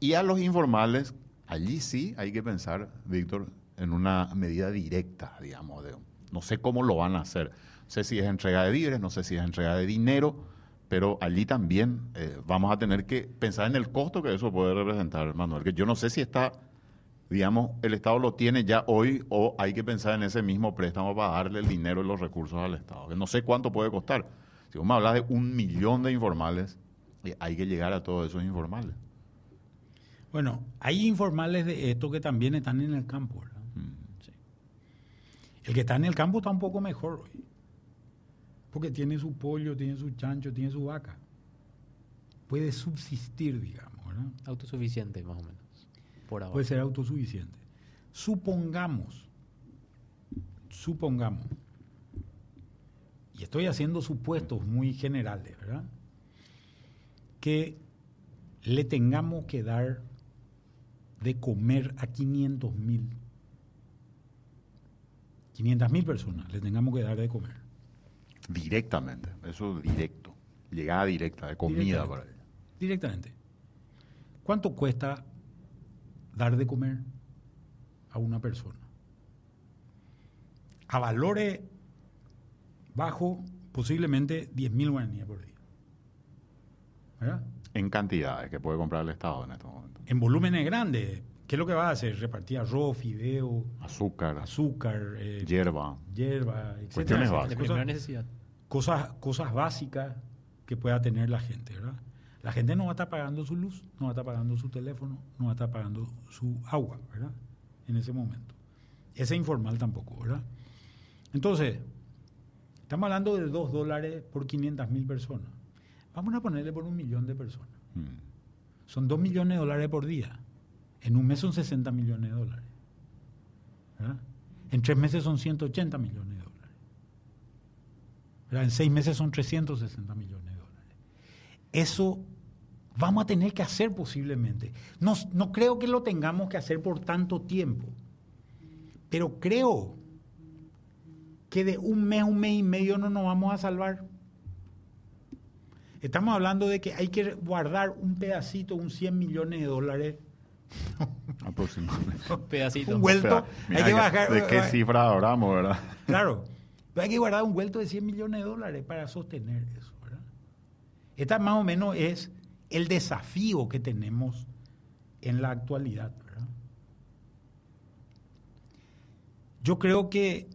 Y a los informales, allí sí hay que pensar, Víctor, en una medida directa, digamos, de, no sé cómo lo van a hacer. No sé si es entrega de víveres, no sé si es entrega de dinero, pero allí también eh, vamos a tener que pensar en el costo que eso puede representar, Manuel, que yo no sé si está digamos, el Estado lo tiene ya hoy o hay que pensar en ese mismo préstamo para darle el dinero y los recursos al Estado. Que no sé cuánto puede costar. Si vos me hablas de un millón de informales, eh, hay que llegar a todos esos informales. Bueno, hay informales de esto que también están en el campo. El que está en el campo está un poco mejor hoy. Porque tiene su pollo, tiene su chancho, tiene su vaca. Puede subsistir, digamos. ¿verdad? Autosuficiente, más o menos puede ser autosuficiente. Supongamos, supongamos, y estoy haciendo supuestos muy generales, ¿verdad? Que le tengamos que dar de comer a 500 mil, 500 mil personas, le tengamos que dar de comer. Directamente, eso directo, llegada directa, de comida para ella. Directamente. ¿Cuánto cuesta dar de comer a una persona. A valores bajos, posiblemente 10 mil guaraníes por día. ¿Verdad? En cantidades que puede comprar el Estado en estos momentos. En volúmenes grandes. ¿Qué es lo que va a hacer? Repartir arroz, fideo, azúcar, azúcar, eh, hierba, hierba, etc. De primera necesidad. cosas, cosas básicas que pueda tener la gente, ¿verdad? La gente no va a estar pagando su luz, no va a estar pagando su teléfono, no va a estar pagando su agua, ¿verdad? En ese momento. Ese informal tampoco, ¿verdad? Entonces, estamos hablando de dos dólares por 500 mil personas. Vamos a ponerle por un millón de personas. Hmm. Son dos millones de dólares por día. En un mes son 60 millones de dólares. En tres meses son 180 millones de dólares. En seis meses son 360 millones de dólares. Eso vamos a tener que hacer posiblemente. No, no creo que lo tengamos que hacer por tanto tiempo, pero creo que de un mes, un mes y medio no nos vamos a salvar. Estamos hablando de que hay que guardar un pedacito, un 100 millones de dólares. Aproximadamente. Un pedacito. Un vuelto. hay que bajar. ¿De qué cifra hablamos, verdad? Claro. Pero hay que guardar un vuelto de 100 millones de dólares para sostener eso, ¿verdad? Esta más o menos es el desafío que tenemos en la actualidad. ¿verdad? Yo creo que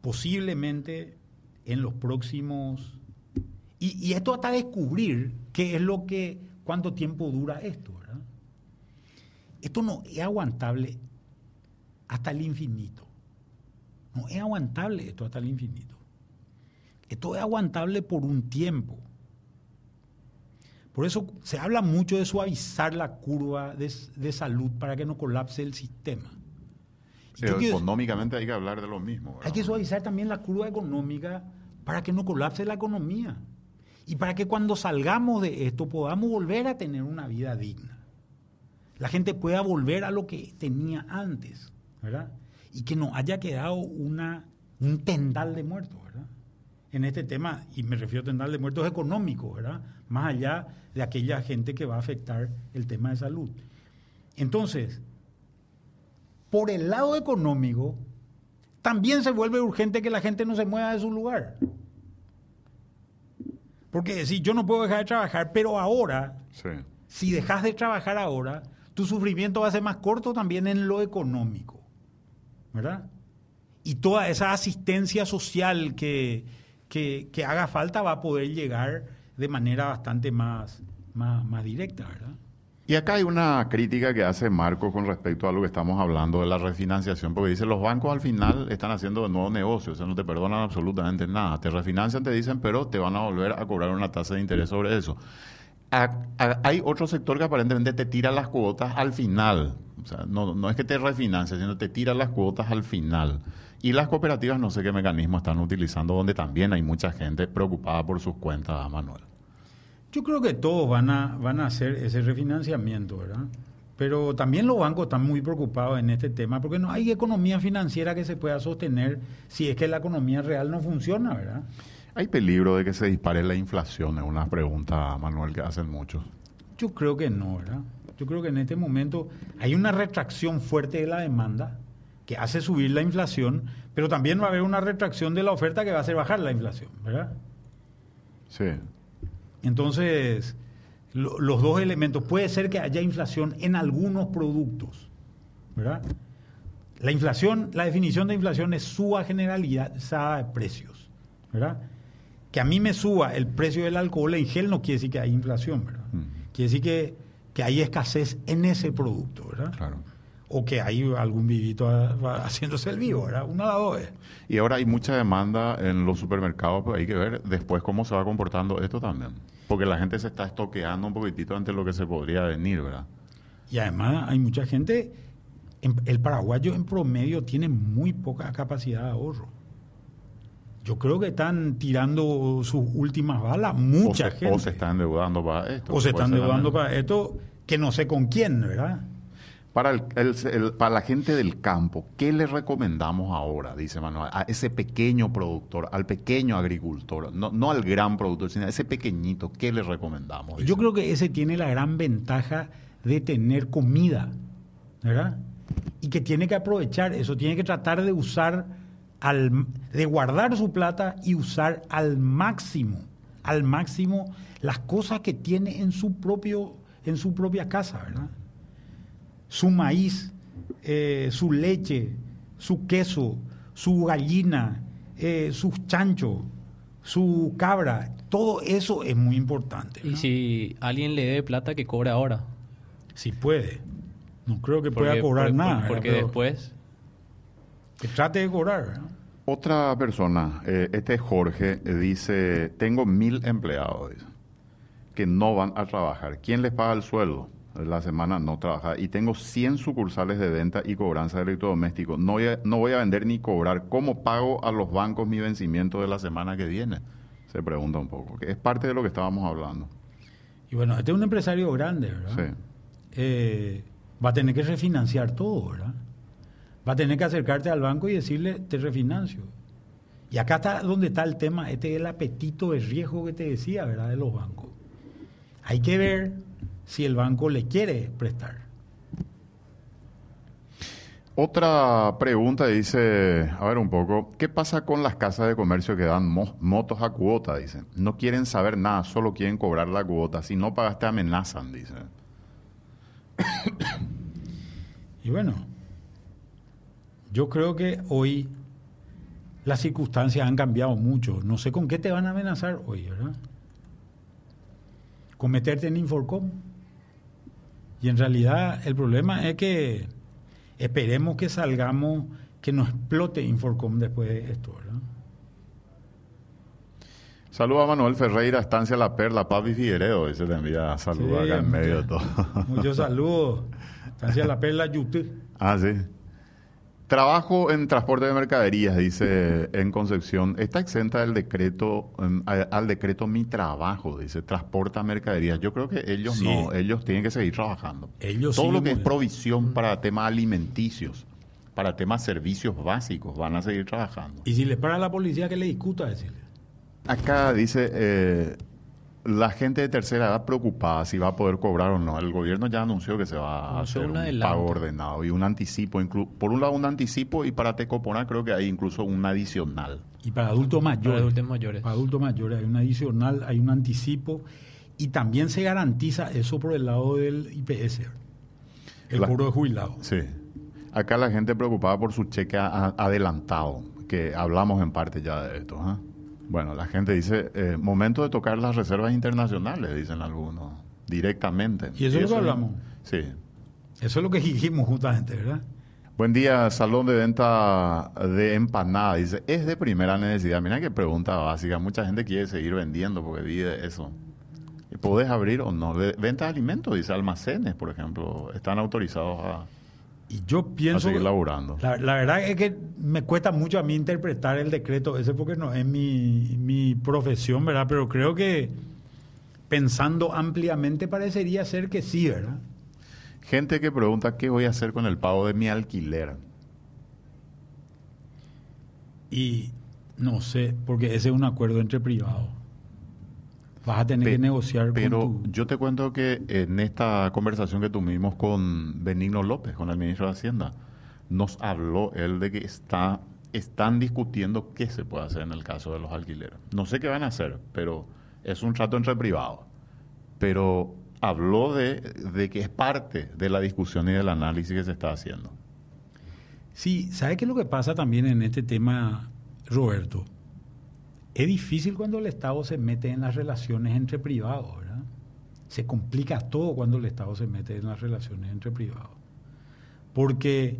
posiblemente en los próximos... Y, esto hasta descubrir qué es lo que, cuánto tiempo dura esto, ¿verdad? Esto no es aguantable hasta el infinito. No es aguantable esto hasta el infinito. Esto es aguantable por un tiempo. Por eso se habla mucho de suavizar la curva de, salud para que no colapse el sistema. Pero económicamente hay que hablar de lo mismo. Hay que suavizar también la curva económica para que no colapse la economía. Y para que cuando salgamos de esto podamos volver a tener una vida digna. La gente pueda volver a lo que tenía antes, ¿verdad? Y que no haya quedado una, un tendal de muertos, ¿verdad? En este tema, y me refiero a tendal de muertos económicos, ¿verdad? Más allá de aquella gente que va a afectar el tema de salud. Entonces, por el lado económico, también se vuelve urgente que la gente no se mueva de su lugar. Porque si yo no puedo dejar de trabajar, pero ahora, si dejas de trabajar ahora, tu sufrimiento va a ser más corto también en lo económico. ¿Verdad? Y toda esa asistencia social que, que, haga falta va a poder llegar de manera bastante más, más, directa, ¿verdad? Y acá hay una crítica que hace Marco con respecto a lo que estamos hablando de la refinanciación, porque dice, los bancos al final están haciendo de nuevo negocios, o sea, no te perdonan absolutamente nada. Te refinancian, te dicen, pero te van a volver a cobrar una tasa de interés sobre eso. Hay otro sector que aparentemente te tira las cuotas al final. O sea, no, es que te refinancia, sino te tira las cuotas al final. Y las cooperativas no sé qué mecanismo están utilizando, donde también hay mucha gente preocupada por sus cuentas, Manuel. Yo creo que todos van a, van a hacer ese refinanciamiento, ¿verdad? Pero también los bancos están muy preocupados en este tema porque no hay economía financiera que se pueda sostener si es que la economía real no funciona, ¿verdad? ¿Hay peligro de que se dispare la inflación? Es una pregunta, Manuel, que hacen muchos. Yo creo que no, ¿verdad? Yo creo que en este momento hay una retracción fuerte de la demanda que hace subir la inflación, pero también va a haber una retracción de la oferta que va a hacer bajar la inflación, ¿verdad? Sí. Entonces, los dos elementos, puede ser que haya inflación en algunos productos, ¿verdad? La inflación, la definición de inflación es suba generalizada de precios, ¿verdad? Que a mí me suba el precio del alcohol en gel no quiere decir que hay inflación, ¿verdad? Quiere decir que, que hay escasez en ese producto, ¿verdad? Claro o que hay algún vivito haciéndose el vivo, ¿verdad? Una de dos. Y ahora hay mucha demanda en los supermercados, pero hay que ver después cómo se va comportando esto también. Porque la gente se está estoqueando un poquitito ante lo que se podría venir, ¿verdad? Y además hay mucha gente, el paraguayo en promedio tiene muy poca capacidad de ahorro. Yo creo que están tirando sus últimas balas, mucha gente. O se están endeudando para esto. O se están endeudando para esto, que no sé con quién, ¿verdad? Para, el, para la gente del campo, ¿qué le recomendamos ahora, dice Manuel, a ese pequeño productor, al pequeño agricultor, no, no al gran productor, sino a ese pequeñito, ¿qué le recomendamos? Yo creo que ese tiene la gran ventaja de tener comida, ¿verdad? Y que tiene que aprovechar eso, tiene que tratar de usar, al, de guardar su plata y usar al máximo, al máximo las cosas que tiene en su, propio, en su propia casa, ¿verdad? su maíz, eh, su leche, su queso, su gallina, eh, sus chanchos, su cabra, todo eso es muy importante. Y si alguien le debe plata, que cobre ahora. Si puede. No creo que pueda cobrar nada. Porque después... Que trate de cobrar. Otra persona, eh, este es Jorge, dice, tengo mil empleados que no van a trabajar. ¿Quién les paga el sueldo? La semana no trabaja. Y tengo 100 sucursales de venta y cobranza de electrodomésticos. No voy, a, no voy a vender ni cobrar. ¿Cómo pago a los bancos mi vencimiento de la semana que viene? Se pregunta un poco. Que es parte de lo que estábamos hablando. Y bueno, este es un empresario grande, ¿verdad? Sí. Eh, va a tener que refinanciar todo, ¿verdad? Va a tener que acercarte al banco y decirle, te refinancio. Y acá está donde está el tema, este es el apetito de riesgo que te decía, ¿verdad? De los bancos. Hay que ver si el banco le quiere prestar. Otra pregunta dice, a ver un poco, ¿qué pasa con las casas de comercio que dan motos a cuota? Dice, no quieren saber nada, solo quieren cobrar la cuota. Si no pagas te amenazan, dice. Y bueno, yo creo que hoy las circunstancias han cambiado mucho. No sé con qué te van a amenazar hoy, ¿verdad? Con meterte en Inforcom. Y en realidad el problema es que esperemos que salgamos, que no explote Inforcom después de esto, ¿verdad? Saludos a Manuel Ferreira, Estancia La Perla, Papi Figueredo, ese te envía saludos acá en medio de todo. Muchos saludos. Estancia La Perla, YouTube. Ah, sí. Trabajo en transporte de mercaderías, dice en Concepción. Está exenta del decreto, em, al decreto Mi Trabajo, dice, transporta mercaderías. Yo creo que ellos no, ellos tienen que seguir trabajando. Ellos Todo lo que es provisión para temas alimenticios, para temas servicios básicos, van a seguir trabajando. Y si les para la policía, que le discuta decirle. Acá dice, eh, la gente de tercera edad preocupada si va a poder cobrar o no. El gobierno ya anunció que se va a hacer un pago ordenado y un anticipo. Por un lado un anticipo y para Tecopona creo que hay incluso un adicional. Y para adultos mayores. Para adultos mayores. Para adultos mayores hay un adicional, hay un anticipo y también se garantiza eso por el lado del IPS, el cobro de jubilado. Sí. Acá la gente preocupada por su cheque adelantado, que hablamos en parte ya de esto. ¿eh? Bueno, la gente dice, eh, momento de tocar las reservas internacionales, dicen algunos, directamente. ¿Y eso, es lo que hablamos? Sí. Eso es lo que dijimos justamente, ¿verdad? Buen día, salón de venta de empanada. Dice, es de primera necesidad. Mira qué pregunta básica. Mucha gente quiere seguir vendiendo porque vive eso. ¿Puedes abrir o no? Venta de alimentos, dice, almacenes, por ejemplo, están autorizados a y yo pienso... seguir laburando. La, verdad es que me cuesta mucho a mí interpretar el decreto ese porque no es mi, mi profesión, ¿verdad? Pero creo que pensando ampliamente parecería ser que sí, ¿verdad? Gente que pregunta qué voy a hacer con el pago de mi alquiler. Y no sé, porque ese es un acuerdo entre privados. Vas a tener que negociar pero yo te cuento que en esta conversación que tuvimos con Benigno López, con el ministro de Hacienda, nos habló él de que está están discutiendo qué se puede hacer en el caso de los alquileres. No sé qué van a hacer, pero es un trato entre privados. Pero habló de, de que es parte de la discusión y del análisis que se está haciendo. Sí, ¿sabe qué es lo que pasa también en este tema, Roberto? Es difícil cuando el Estado se mete en las relaciones entre privados, ¿verdad? Se complica todo cuando el Estado se mete en las relaciones entre privados. Porque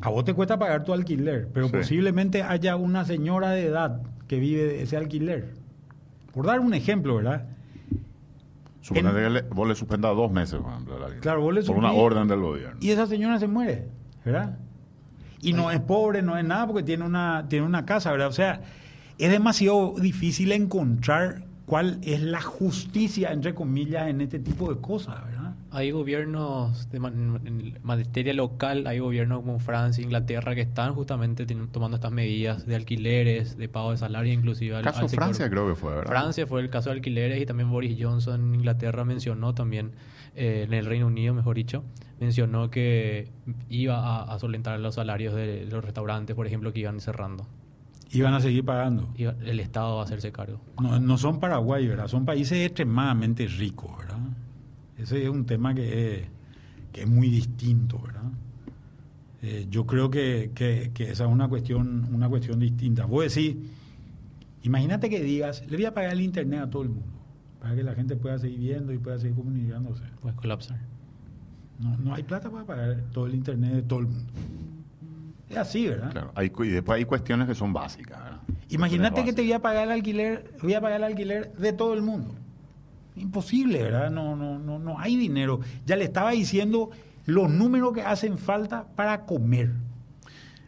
a vos te cuesta pagar tu alquiler, pero posiblemente haya una señora de edad que vive de ese alquiler. Por dar un ejemplo, ¿verdad? Suponete que vos le suspendas dos meses, por ejemplo, el alquiler. Claro, vos le Por una orden del gobierno. Y esa señora se muere, ¿verdad? Y no es pobre, no es nada, porque tiene una, tiene una casa, ¿verdad? O sea, es demasiado difícil encontrar cuál es la justicia, entre comillas, en este tipo de cosas, ¿verdad? Hay gobiernos de en materia local, hay gobiernos como Francia, Inglaterra, que están justamente tomando estas medidas de alquileres, de pago de salario, inclusive. El caso Francia creo que fue, ¿verdad? Francia fue el caso de alquileres y también Boris Johnson en Inglaterra mencionó también, eh, en el Reino Unido, mejor dicho, mencionó que iba a, solentar los salarios de los restaurantes, por ejemplo, que iban cerrando. Iban a seguir pagando. el Estado va a hacerse cargo. No, no son Paraguay, ¿verdad? Son países extremadamente ricos, ¿verdad? Ese es un tema que es, muy distinto, ¿verdad? Eh, yo creo que, esa es una cuestión, una cuestión distinta. Vos decís, Imagínate que digas, le voy a pagar el internet a todo el mundo, para que la gente pueda seguir viendo y pueda seguir comunicándose. Puede colapsar. No, no hay plata para pagar todo el internet de todo el mundo. Es así, ¿verdad? Claro, hay, y después hay cuestiones que son básicas, ¿verdad? Imagínate que te voy a pagar el alquiler, voy a pagar el alquiler de todo el mundo. Imposible, ¿verdad? No, no, no, no hay dinero. Ya le estaba diciendo los números que hacen falta para comer.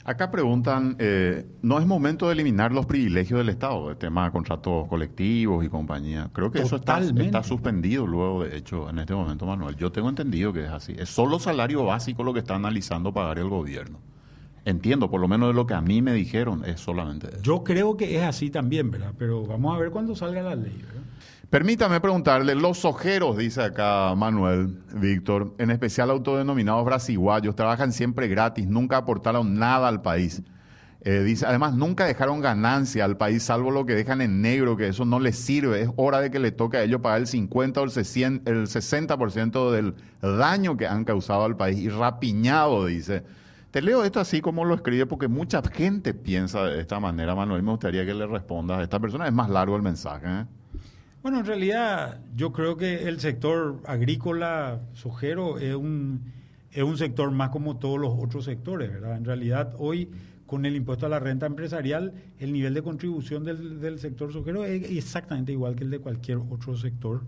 Acá preguntan, eh, ¿no es momento de eliminar los privilegios del Estado, el tema de contratos colectivos y compañía? Creo que eso está, está, suspendido luego, de hecho, en este momento, Manuel. Yo tengo entendido que es así. Es solo salario básico lo que está analizando pagar el gobierno. Entiendo, por lo menos de lo que a mí me dijeron, es solamente eso. Yo creo que es así también, ¿verdad? Pero vamos a ver cuando salga la ley, ¿verdad? Permítame preguntarle, los ojeros, dice acá Manuel, Víctor, en especial autodenominados brasiguayos, trabajan siempre gratis, nunca aportaron nada al país. Eh, dice, además, nunca dejaron ganancia al país, salvo lo que dejan en negro, que eso no les sirve. Es hora de que le toque a ellos pagar el 50 o el 60% del daño que han causado al país. Y rapiñado, dice. Te leo esto así como lo escribe porque mucha gente piensa de esta manera, Manuel. Me gustaría que le respondas a esta persona. Es más largo el mensaje. ¿eh? Bueno, en realidad yo creo que el sector agrícola, sojero, es un, es un sector más como todos los otros sectores, ¿verdad? En realidad hoy con el impuesto a la renta empresarial, el nivel de contribución del, sector sojero es exactamente igual que el de cualquier otro sector.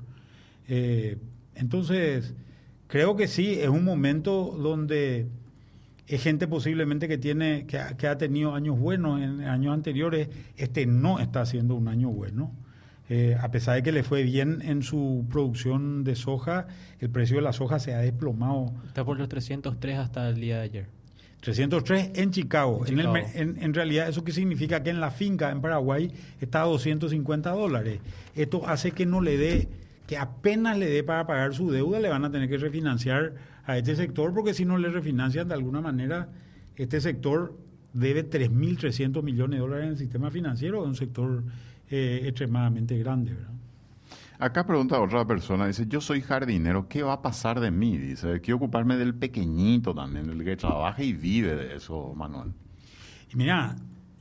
Eh, entonces, creo que sí, es un momento donde es gente posiblemente que tiene que que ha tenido años buenos en años anteriores, este no está haciendo un año bueno. Eh, a pesar de que le fue bien en su producción de soja, el precio de la soja se ha desplomado. Está por los 303 hasta el día de ayer. 303 en Chicago. En, en, realidad, ¿eso qué significa? Que en la finca en Paraguay está a 250 dólares. Esto hace que no le dé, que apenas le dé para pagar su deuda, le van a tener que refinanciar a este sector, porque si no le refinancian de alguna manera, este sector debe 3.300 millones de dólares en el sistema financiero, es un sector eh, extremadamente grande. ¿verdad? Acá pregunta otra persona, dice, yo soy jardinero, ¿qué va a pasar de mí? Dice, quiero ocuparme del pequeñito también, el que trabaja y vive de eso, Manuel. Y mira,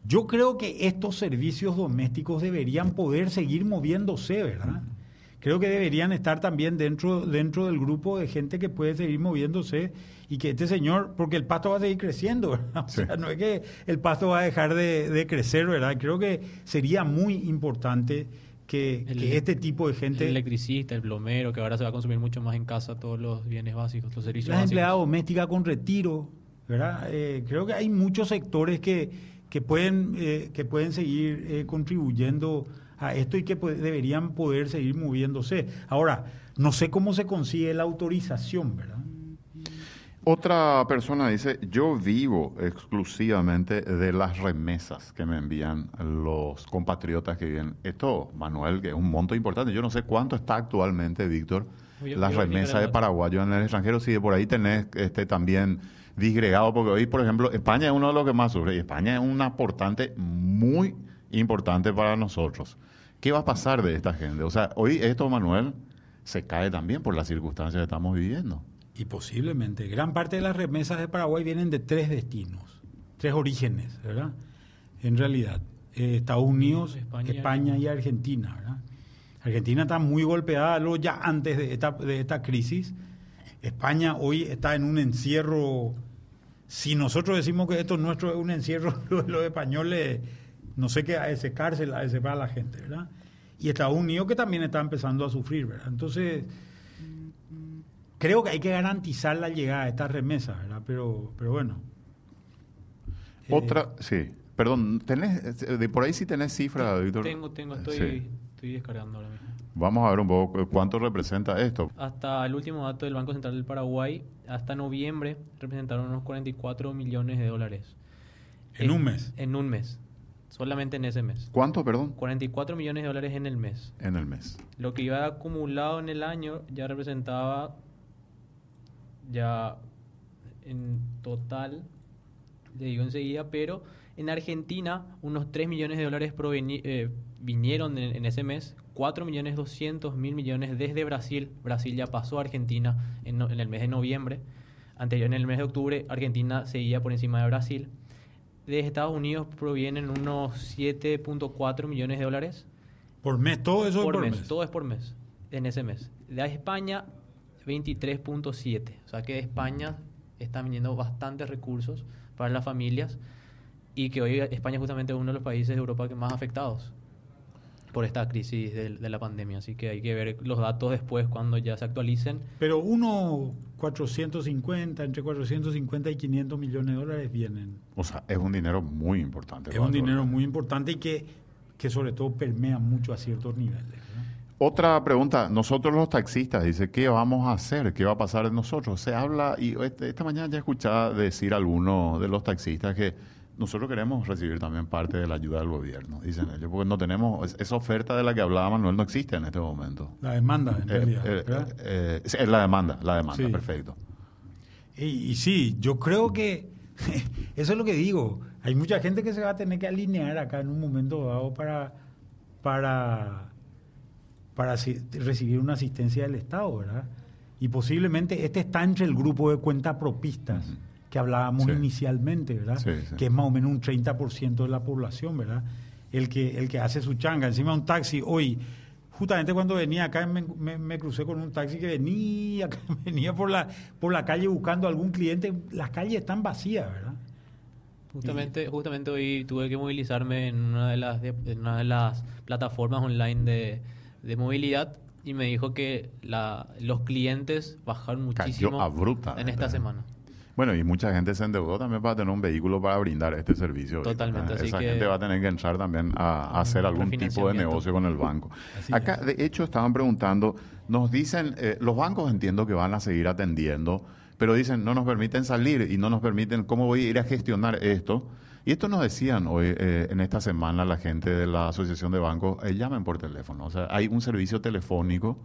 yo creo que estos servicios domésticos deberían poder seguir moviéndose, ¿verdad? Creo que deberían estar también dentro, dentro del grupo de gente que puede seguir moviéndose y que este señor, porque el pasto va a seguir creciendo, ¿verdad? O sea, no es que el pasto va a dejar de, crecer, ¿verdad? Creo que sería muy importante que, este tipo de gente... El electricista, el plomero, que ahora se va a consumir mucho más en casa todos los bienes básicos, los servicios La empleada doméstica con retiro, ¿verdad? Eh, creo que hay muchos sectores que, que, pueden, eh, que pueden seguir eh, contribuyendo a esto y que deberían poder seguir moviéndose. Ahora, no sé cómo se consigue la autorización, ¿verdad? Otra persona dice, yo vivo exclusivamente de las remesas que me envían los compatriotas que viven. Esto, Manuel, que es un monto importante. Yo no sé cuánto está actualmente, Víctor, las remesas de paraguayos en el extranjero. Si de por ahí tenés este, también disgregado, porque hoy, por ejemplo, España es uno de los que más sufre y España es un aportante muy importante para nosotros. ¿Qué va a pasar de esta gente? O sea, hoy esto, Manuel, se cae también por las circunstancias que estamos viviendo. Y posiblemente. Gran parte de las remesas de Paraguay vienen de tres destinos, tres orígenes, ¿verdad? En realidad, eh, Estados Unidos, España, y Argentina, ¿verdad? Argentina está muy golpeada luego ya antes de esta, de esta crisis. España hoy está en un encierro. Si nosotros decimos que esto nuestro es un encierro, los, españoles, no sé qué, a ese cárcel, a ese para la gente, ¿verdad? Y Estados Unidos que también está empezando a sufrir, ¿verdad? Entonces creo que hay que garantizar la llegada de estas remesas, ¿verdad? Pero, pero bueno. Otra, sí. Perdón, ¿tenés, de por ahí sí tenés cifra, Víctor? Tengo, tengo, estoy, estoy descargando ahora mismo. Vamos a ver un poco cuánto representa esto. Hasta el último dato del Banco Central del Paraguay, hasta noviembre representaron unos 44 millones de dólares. ¿En, un mes? En un mes. Solamente en ese mes. ¿Cuánto, perdón? 44 millones de dólares en el mes. En el mes. Lo que iba acumulado en el año ya representaba ya en total, le digo enseguida, pero en Argentina unos 3 millones de dólares eh, vinieron en, ese mes, 4 millones 200 mil millones desde Brasil. Brasil ya pasó a Argentina en, en, el mes de noviembre. Anterior, en el mes de octubre, Argentina seguía por encima de Brasil. De Estados Unidos provienen unos 7.4 millones de dólares. ¿Por mes? ¿Todo eso por es por mes, mes? Todo es por mes, en ese mes. De España, 23.7. O sea que de España están viniendo bastantes recursos para las familias y que hoy España es justamente uno de los países de Europa que más afectados por esta crisis de, de, la pandemia. Así que hay que ver los datos después cuando ya se actualicen. Pero uno 450, entre 450 y 500 millones de dólares vienen. O sea, es un dinero muy importante. Es un dinero muy importante y que, que sobre todo permea mucho a ciertos niveles. ¿no? Otra pregunta, nosotros los taxistas, dice, ¿qué vamos a hacer? ¿Qué va a pasar de nosotros? Se habla, y este, esta mañana ya escuchaba decir a algunos de los taxistas que nosotros queremos recibir también parte de la ayuda del gobierno, dicen ellos, porque no tenemos, esa oferta de la que hablaba Manuel no existe en este momento. La demanda, en Eh, realidad. eh, eh, es la demanda, la demanda, Sí. perfecto. Y, y sí, yo creo que eso es lo que digo. Hay mucha gente que se va a tener que alinear acá en un momento dado para, para, para recibir una asistencia del Estado, ¿verdad? Y posiblemente este está entre el grupo de cuentapropistas que hablábamos Sí. inicialmente, ¿verdad? Sí, sí. Que es más o menos un 30% de la población, ¿verdad? El que, el que hace su changa. Encima un taxi hoy, justamente cuando venía acá me, me- me crucé con un taxi que venía, que venía por la, por la calle buscando algún cliente. Las calles están vacías, ¿verdad? Justamente, justamente hoy tuve que movilizarme en una de las, de- en una de las plataformas online de, de movilidad y me dijo que la, los clientes bajaron muchísimo en esta semana. Bueno, y mucha gente se endeudó también para tener un vehículo para brindar este servicio. Totalmente, así Esa que- gente va a tener que entrar también a, a hacer algún tipo de negocio con el banco. Así Acá, es. de hecho, estaban preguntando, nos dicen, eh, los bancos entiendo que van a seguir atendiendo, pero dicen, no nos permiten salir y no nos permiten, ¿cómo voy a ir a gestionar esto? Y esto nos decían hoy, eh, en esta semana, la gente de la Asociación de Bancos, eh, llamen por teléfono. O sea, hay un servicio telefónico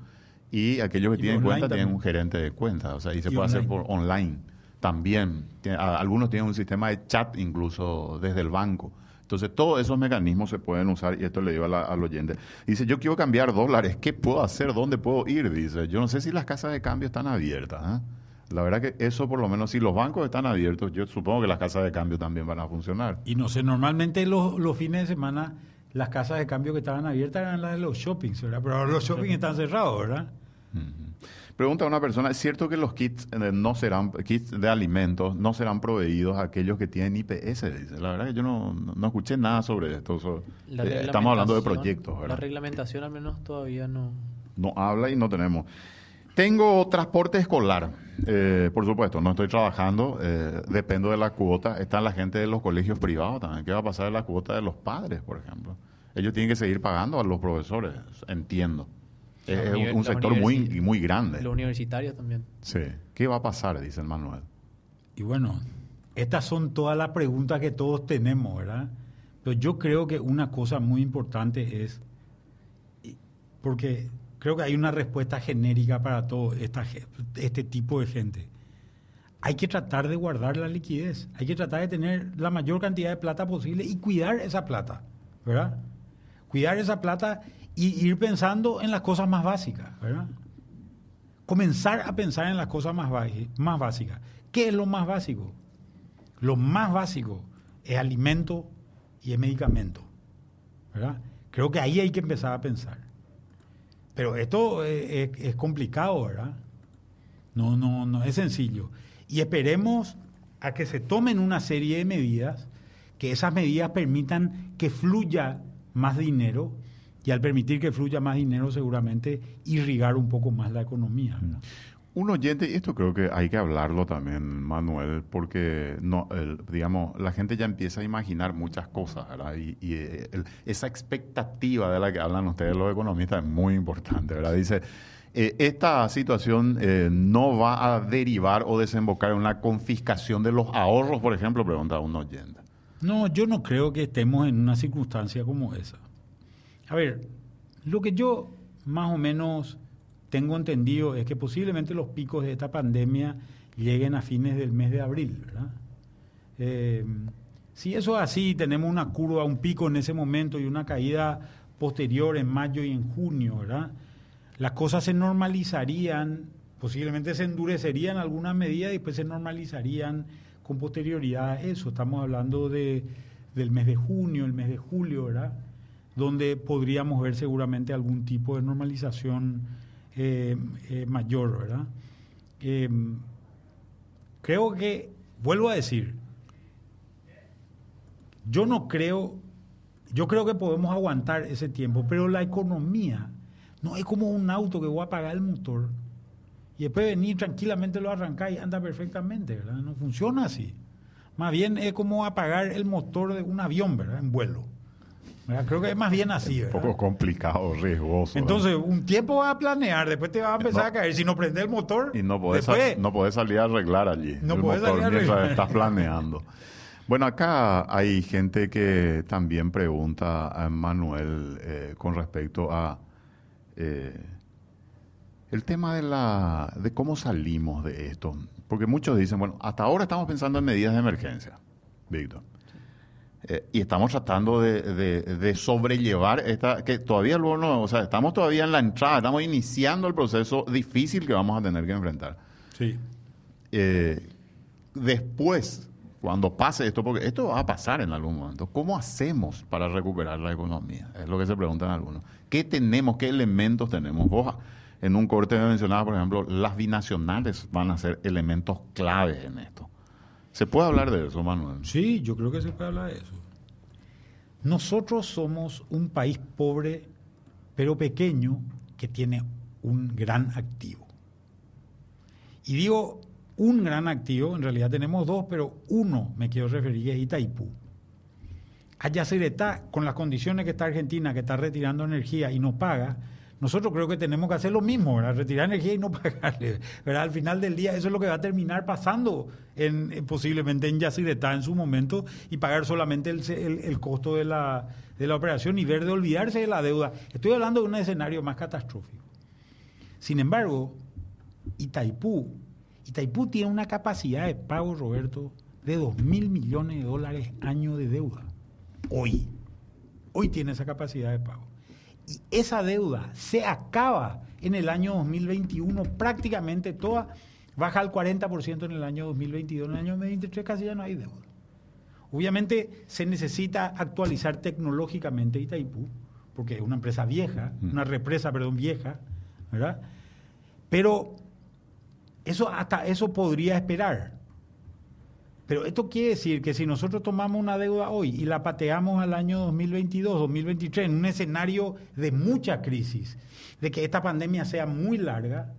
y aquellos que Y tienen cuenta tienen un gerente de cuenta. O sea, y se Y puede hacer por online también. Algunos tienen un sistema de chat incluso desde el banco. Entonces, todos esos mecanismos se pueden usar y esto le digo a la- al oyente. Dice, yo quiero cambiar dólares, ¿qué puedo hacer? ¿Dónde puedo ir? Dice, yo no sé si las casas de cambio están abiertas. ¿eh? La verdad que eso por lo menos, si los bancos están abiertos, yo supongo que las casas de cambio también van a funcionar. Y no sé, normalmente los, los fines de semana las casas de cambio que estaban abiertas eran las de los shoppings, ¿verdad? Pero ahora los shoppings están cerrados, ¿verdad? Pregunta a una persona, ¿es cierto que los kits no serán kits de alimentos no serán proveídos a aquellos que tienen IPS? Dice. La verdad que yo no, no- escuché nada sobre esto. so- La eh, estamos hablando de proyectos, La ¿verdad? reglamentación al menos todavía no... No habla y no tenemos. Tengo transporte escolar, eh, por supuesto, no estoy trabajando, eh, dependo de la cuota. Está la gente de los colegios privados también. ¿Qué va a pasar de la cuota de los padres, por ejemplo? Ellos tienen que seguir pagando a los profesores, entiendo. Es, un, sector muy, muy grande. Los universitarios también. Sí. ¿Qué va a pasar? Dice el Manuel. Y bueno, estas son todas las preguntas que todos tenemos, ¿verdad? Pero yo creo que una cosa muy importante es, porque creo que hay una respuesta genérica para todo esta, este tipo de gente. Hay que tratar de guardar la liquidez, hay que tratar de tener la mayor cantidad de plata posible y cuidar esa plata, ¿verdad? Cuidar esa plata y ir pensando en las cosas más básicas, ¿verdad? comenzar a pensar en las cosas más, más básicas. ¿Qué es lo más básico? Lo más básico es alimento y es medicamento. ¿verdad? Creo que ahí hay que empezar a pensar. Pero esto eh, es, es complicado, ¿verdad? No, no, no es sencillo. Y esperemos a que se tomen una serie de medidas, que esas medidas permitan que fluya más dinero y al permitir que fluya más dinero seguramente irrigar un poco más la economía. Un oyente, y esto creo que hay que hablarlo también, Manuel, porque no, el- digamos, la gente ya empieza a imaginar muchas cosas, ¿verdad? Y, y, eh, el- esa expectativa de la que hablan ustedes los economistas es muy importante, ¿verdad? Dice, eh, esta situación eh, no va a derivar o desembocar en una confiscación de los ahorros, por ejemplo, pregunta un oyente. No, yo no creo que estemos en una circunstancia como esa. A ver, lo que yo más o menos tengo entendido es que posiblemente los picos de esta pandemia lleguen a fines del mes de abril, ¿verdad? Eh, si eso es así, tenemos una curva, un pico en ese momento y una caída posterior en mayo y en junio, ¿verdad? Las cosas se normalizarían, posiblemente se endurecerían algunas medidas y después se normalizarían con posterioridad a eso. Estamos hablando de, del mes de junio, el mes de julio, ¿verdad? Donde podríamos ver seguramente algún tipo de normalización eh, eh, mayor, ¿verdad? Em, creo que, vuelvo a decir, yo no creo, yo creo que podemos aguantar ese tiempo, pero la economía no es como un auto que voy a apagar el motor y después venir tranquilamente lo arrancar y anda perfectamente, ¿verdad? No funciona así. Más bien es como apagar el motor de un avión, ¿verdad? En vuelo. Creo que es más bien así, ¿verdad? Un poco complicado, riesgoso. Entonces, un tiempo vas a planear, después te va a empezar a caer. Si no prendes el motor. Y no podés, no podés salir a arreglar allí. No el motor salir a mientras estás planeando. Bueno, acá hay gente que también pregunta a Manuel eh, con respecto a eh, el tema de, la, de cómo salimos de esto. Porque muchos dicen, bueno, hasta ahora estamos pensando en medidas de emergencia, Víctor. Eh, y estamos tratando de, sobrellevar esta, que todavía luego no, o sea, estamos todavía en la entrada, estamos iniciando el proceso difícil que vamos a tener que enfrentar. Sí. Eh, después, cuando pase esto, porque esto va a pasar en algún momento, ¿cómo hacemos para recuperar la economía? Es lo que se preguntan algunos. ¿Qué tenemos, qué elementos tenemos? Vos en un corte mencionaba, por ejemplo, las binacionales van a ser elementos claves en esto. ¿Se puede hablar de eso, Manuel? Sí, yo creo que se puede hablar de eso. Nosotros somos un país pobre, pero pequeño, que tiene un gran activo. Y digo un gran activo, en realidad tenemos dos, pero uno me quiero referir es Itaipú. Allá se está, con las condiciones que está Argentina, que está retirando energía y no paga, nosotros creo que tenemos que hacer lo mismo. Retirar energía y no pagarle. ¿verdad? Al final del día eso es lo que va a terminar pasando en, posiblemente en Yacyretá en su momento y pagar solamente el, costo de la, de la operación y ver de olvidarse de la deuda. Estoy hablando de un escenario más catastrófico. Sin embargo, Itaipú, Itaipú tiene una capacidad de pago, Roberto, de 2 mil millones de dólares año de deuda. Hoy. Hoy tiene esa capacidad de pago y esa deuda se acaba en el año 2021 prácticamente toda, baja al 40% en el año 2022, en el año 2023 casi ya no hay deuda. Obviamente se necesita actualizar tecnológicamente Itaipú, porque es una empresa vieja, mm. una represa, perdón, vieja, ¿verdad? Pero eso hasta eso podría esperar. Pero esto quiere decir que si nosotros tomamos una deuda hoy y la pateamos al año 2022, 2023, en un escenario de mucha crisis, de que esta pandemia sea muy larga,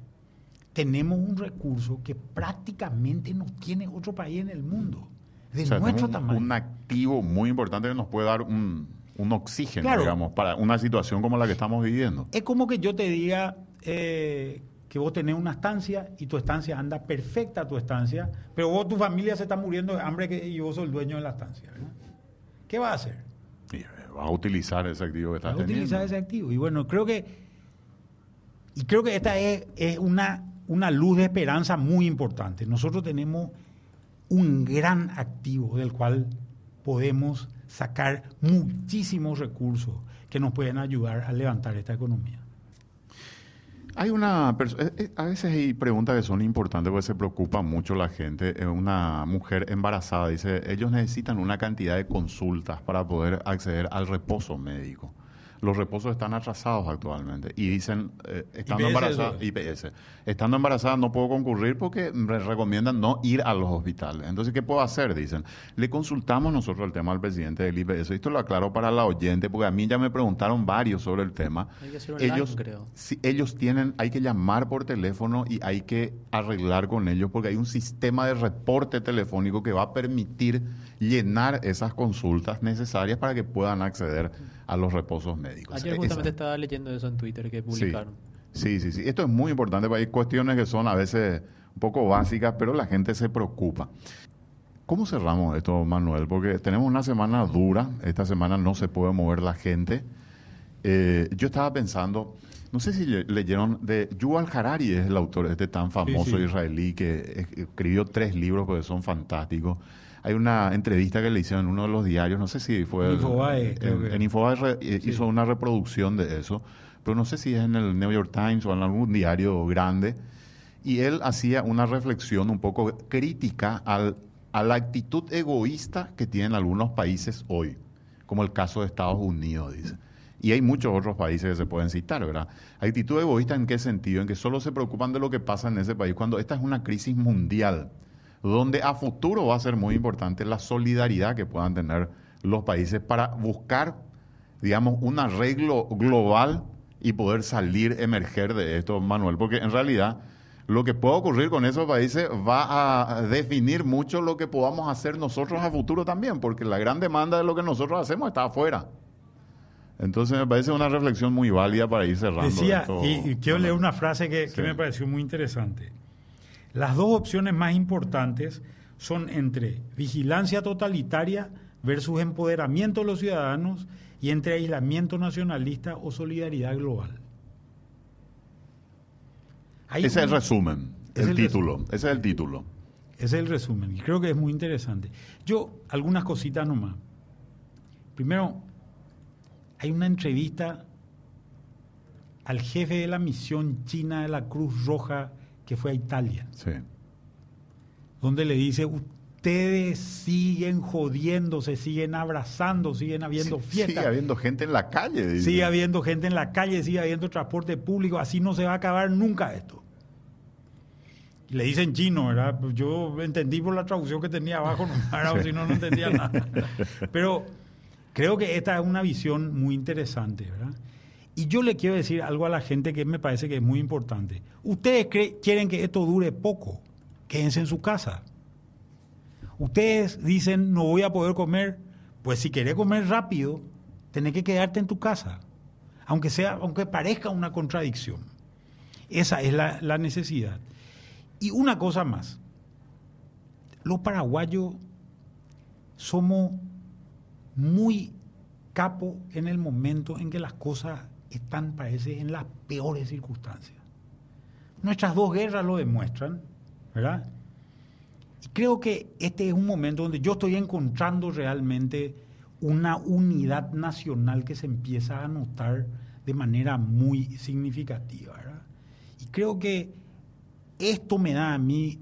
tenemos un recurso que prácticamente no tiene otro país en el mundo, de nuestro tamaño. Un activo muy importante que nos puede dar un, oxígeno, digamos, para una situación como la que estamos viviendo. Es como que yo te diga eh, que vos tenés una estancia y tu estancia anda perfecta tu estancia, pero vos tu familia se está muriendo de hambre y vos sos el dueño de la estancia. ¿Qué vas a hacer? Y vas a utilizar ese activo que estás vas a utilizar ese activo. Y bueno, creo que y creo que esta es, es una, una luz de esperanza muy importante. Nosotros tenemos un gran activo del cual podemos sacar muchísimos recursos que nos pueden ayudar a levantar esta economía. Hay una eh, eh, a veces hay preguntas que son importantes porque se preocupa mucho la gente. Una mujer embarazada dice, ellos necesitan una cantidad de consultas para poder acceder al reposo médico los reposos están atrasados actualmente y dicen, eh, estando embarazada, IPS, estando embarazada no puedo concurrir porque me recomiendan no ir a los hospitales. Entonces, ¿qué puedo hacer? Dicen, le consultamos nosotros el tema al presidente del IPS. Esto lo aclaro para la oyente porque a mí ya me preguntaron varios sobre el tema. ellos, creo. ellos tienen, hay que llamar por teléfono y hay que arreglar con ellos porque hay un sistema de reporte telefónico que va a permitir llenar esas consultas necesarias para que puedan acceder a los reposos médicos. Ayer justamente estaba leyendo eso en Twitter que publicaron. Sí, sí, sí. Esto es muy importante, porque hay cuestiones que son a veces un poco básicas, pero la gente se preocupa. ¿Cómo cerramos esto, Manuel? Porque tenemos una semana dura, esta semana no se puede mover la gente. Eh, yo estaba pensando, no sé si leyeron de Yuval Harari, es el autor este tan famoso israelí que escribió tres libros que son fantásticos. Hay una entrevista que le hicieron en uno de los diarios, no sé si fue... Infobae, en, Infobae eh, hizo una reproducción de eso, pero no sé si es en el New York Times o en algún diario grande. Y él hacía una reflexión un poco crítica al a la actitud egoísta que tienen algunos países hoy, como el caso de Estados Unidos, dice. Y hay muchos otros países que se pueden citar, ¿verdad? Actitud egoísta en qué sentido? En que solo se preocupan de lo que pasa en ese país, cuando esta es una crisis mundial, donde a futuro va a ser muy importante la solidaridad que puedan tener los países para buscar, digamos, un arreglo global y poder salir, emerger de esto, Manuel, porque en realidad lo que puede ocurrir con esos países va a definir mucho lo que podamos hacer nosotros a futuro también, porque la gran demanda de lo que nosotros hacemos está afuera. Entonces me parece una reflexión muy válida para ir cerrando. Decía, y, quiero leer una frase que, que me pareció muy interesante. Las dos opciones más importantes son entre vigilancia totalitaria versus empoderamiento de los ciudadanos y entre aislamiento nacionalista o solidaridad global. Ese es el resumen, el, título. Ese es el título. Ese es el resumen. Y creo que es muy interesante. Yo, algunas cositas nomás. Primero, hay una entrevista al jefe de la misión china de la Cruz Roja que fue a Italia. Sí. Donde le dice, ustedes siguen jodiendo, siguen abrazando, siguen habiendo fiestas. Sigue habiendo gente en la calle. Sigue habiendo gente en la calle, sigue habiendo transporte público, así no se va a acabar nunca esto. Le dicen chino, ¿verdad? Pues yo entendí por la traducción que tenía abajo, no, si no, no entendía nada. Pero creo que esta es una visión muy interesante, ¿verdad? Y yo le quiero decir algo a la gente que me parece que es muy importante. Ustedes quieren que esto dure poco, quédense en su casa. Ustedes dicen, no voy a poder comer, pues si querés comer rápido, tenés que quedarte en tu casa, aunque, sea, aunque parezca una contradicción. Esa es la, la necesidad. Y una cosa más, los paraguayos somos muy capos en el momento en que las cosas están, parece, en las peores circunstancias. Nuestras dos guerras lo demuestran, ¿verdad? creo que este es un momento donde yo estoy encontrando realmente una unidad nacional que se empieza a notar de manera muy significativa. Y creo que esto me da a mí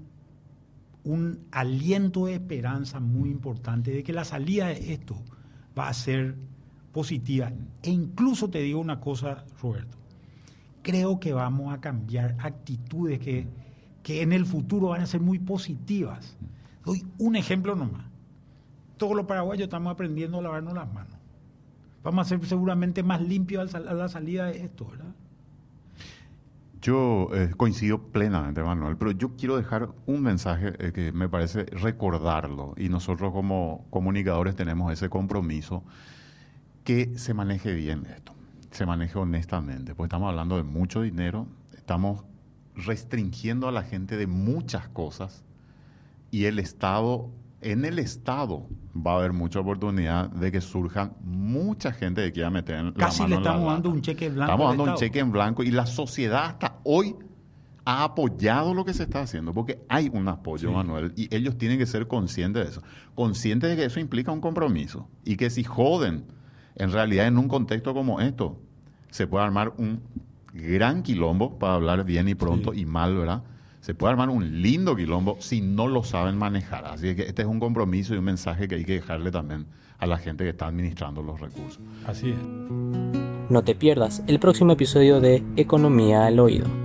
un aliento de esperanza muy importante de que la salida de esto va a ser positiva. E incluso te digo una cosa, Roberto, creo que vamos a cambiar actitudes que que en el futuro van a ser muy positivas. Doy un ejemplo nomás. Todos los paraguayos estamos aprendiendo a lavarnos las manos. Vamos a ser seguramente más limpios a la salida de esto, ¿verdad? Yo eh, coincido plenamente, Manuel, pero yo quiero dejar un mensaje eh, que me parece recordarlo y nosotros como comunicadores tenemos ese compromiso que se maneje bien esto, se maneje honestamente, porque estamos hablando de mucho dinero, estamos restringiendo a la gente de muchas cosas y el Estado, en el Estado va a haber mucha oportunidad de que surjan mucha gente que quiera meter en Casi le estamos dando un cheque en blanco. Estamos dando un cheque en blanco y la sociedad hasta hoy ha apoyado lo que se está haciendo, porque hay un apoyo, Manuel, y ellos tienen que ser conscientes de eso. Conscientes de que eso implica un compromiso y que si joden, en realidad en un contexto como esto, se puede armar un gran quilombo, para hablar bien y pronto y mal, ¿verdad? Se puede armar un lindo quilombo si no lo saben manejar. Así que este es un compromiso y un mensaje que hay que dejarle también a la gente que está administrando los recursos. Así es. No te pierdas el próximo episodio de Economía al Oído.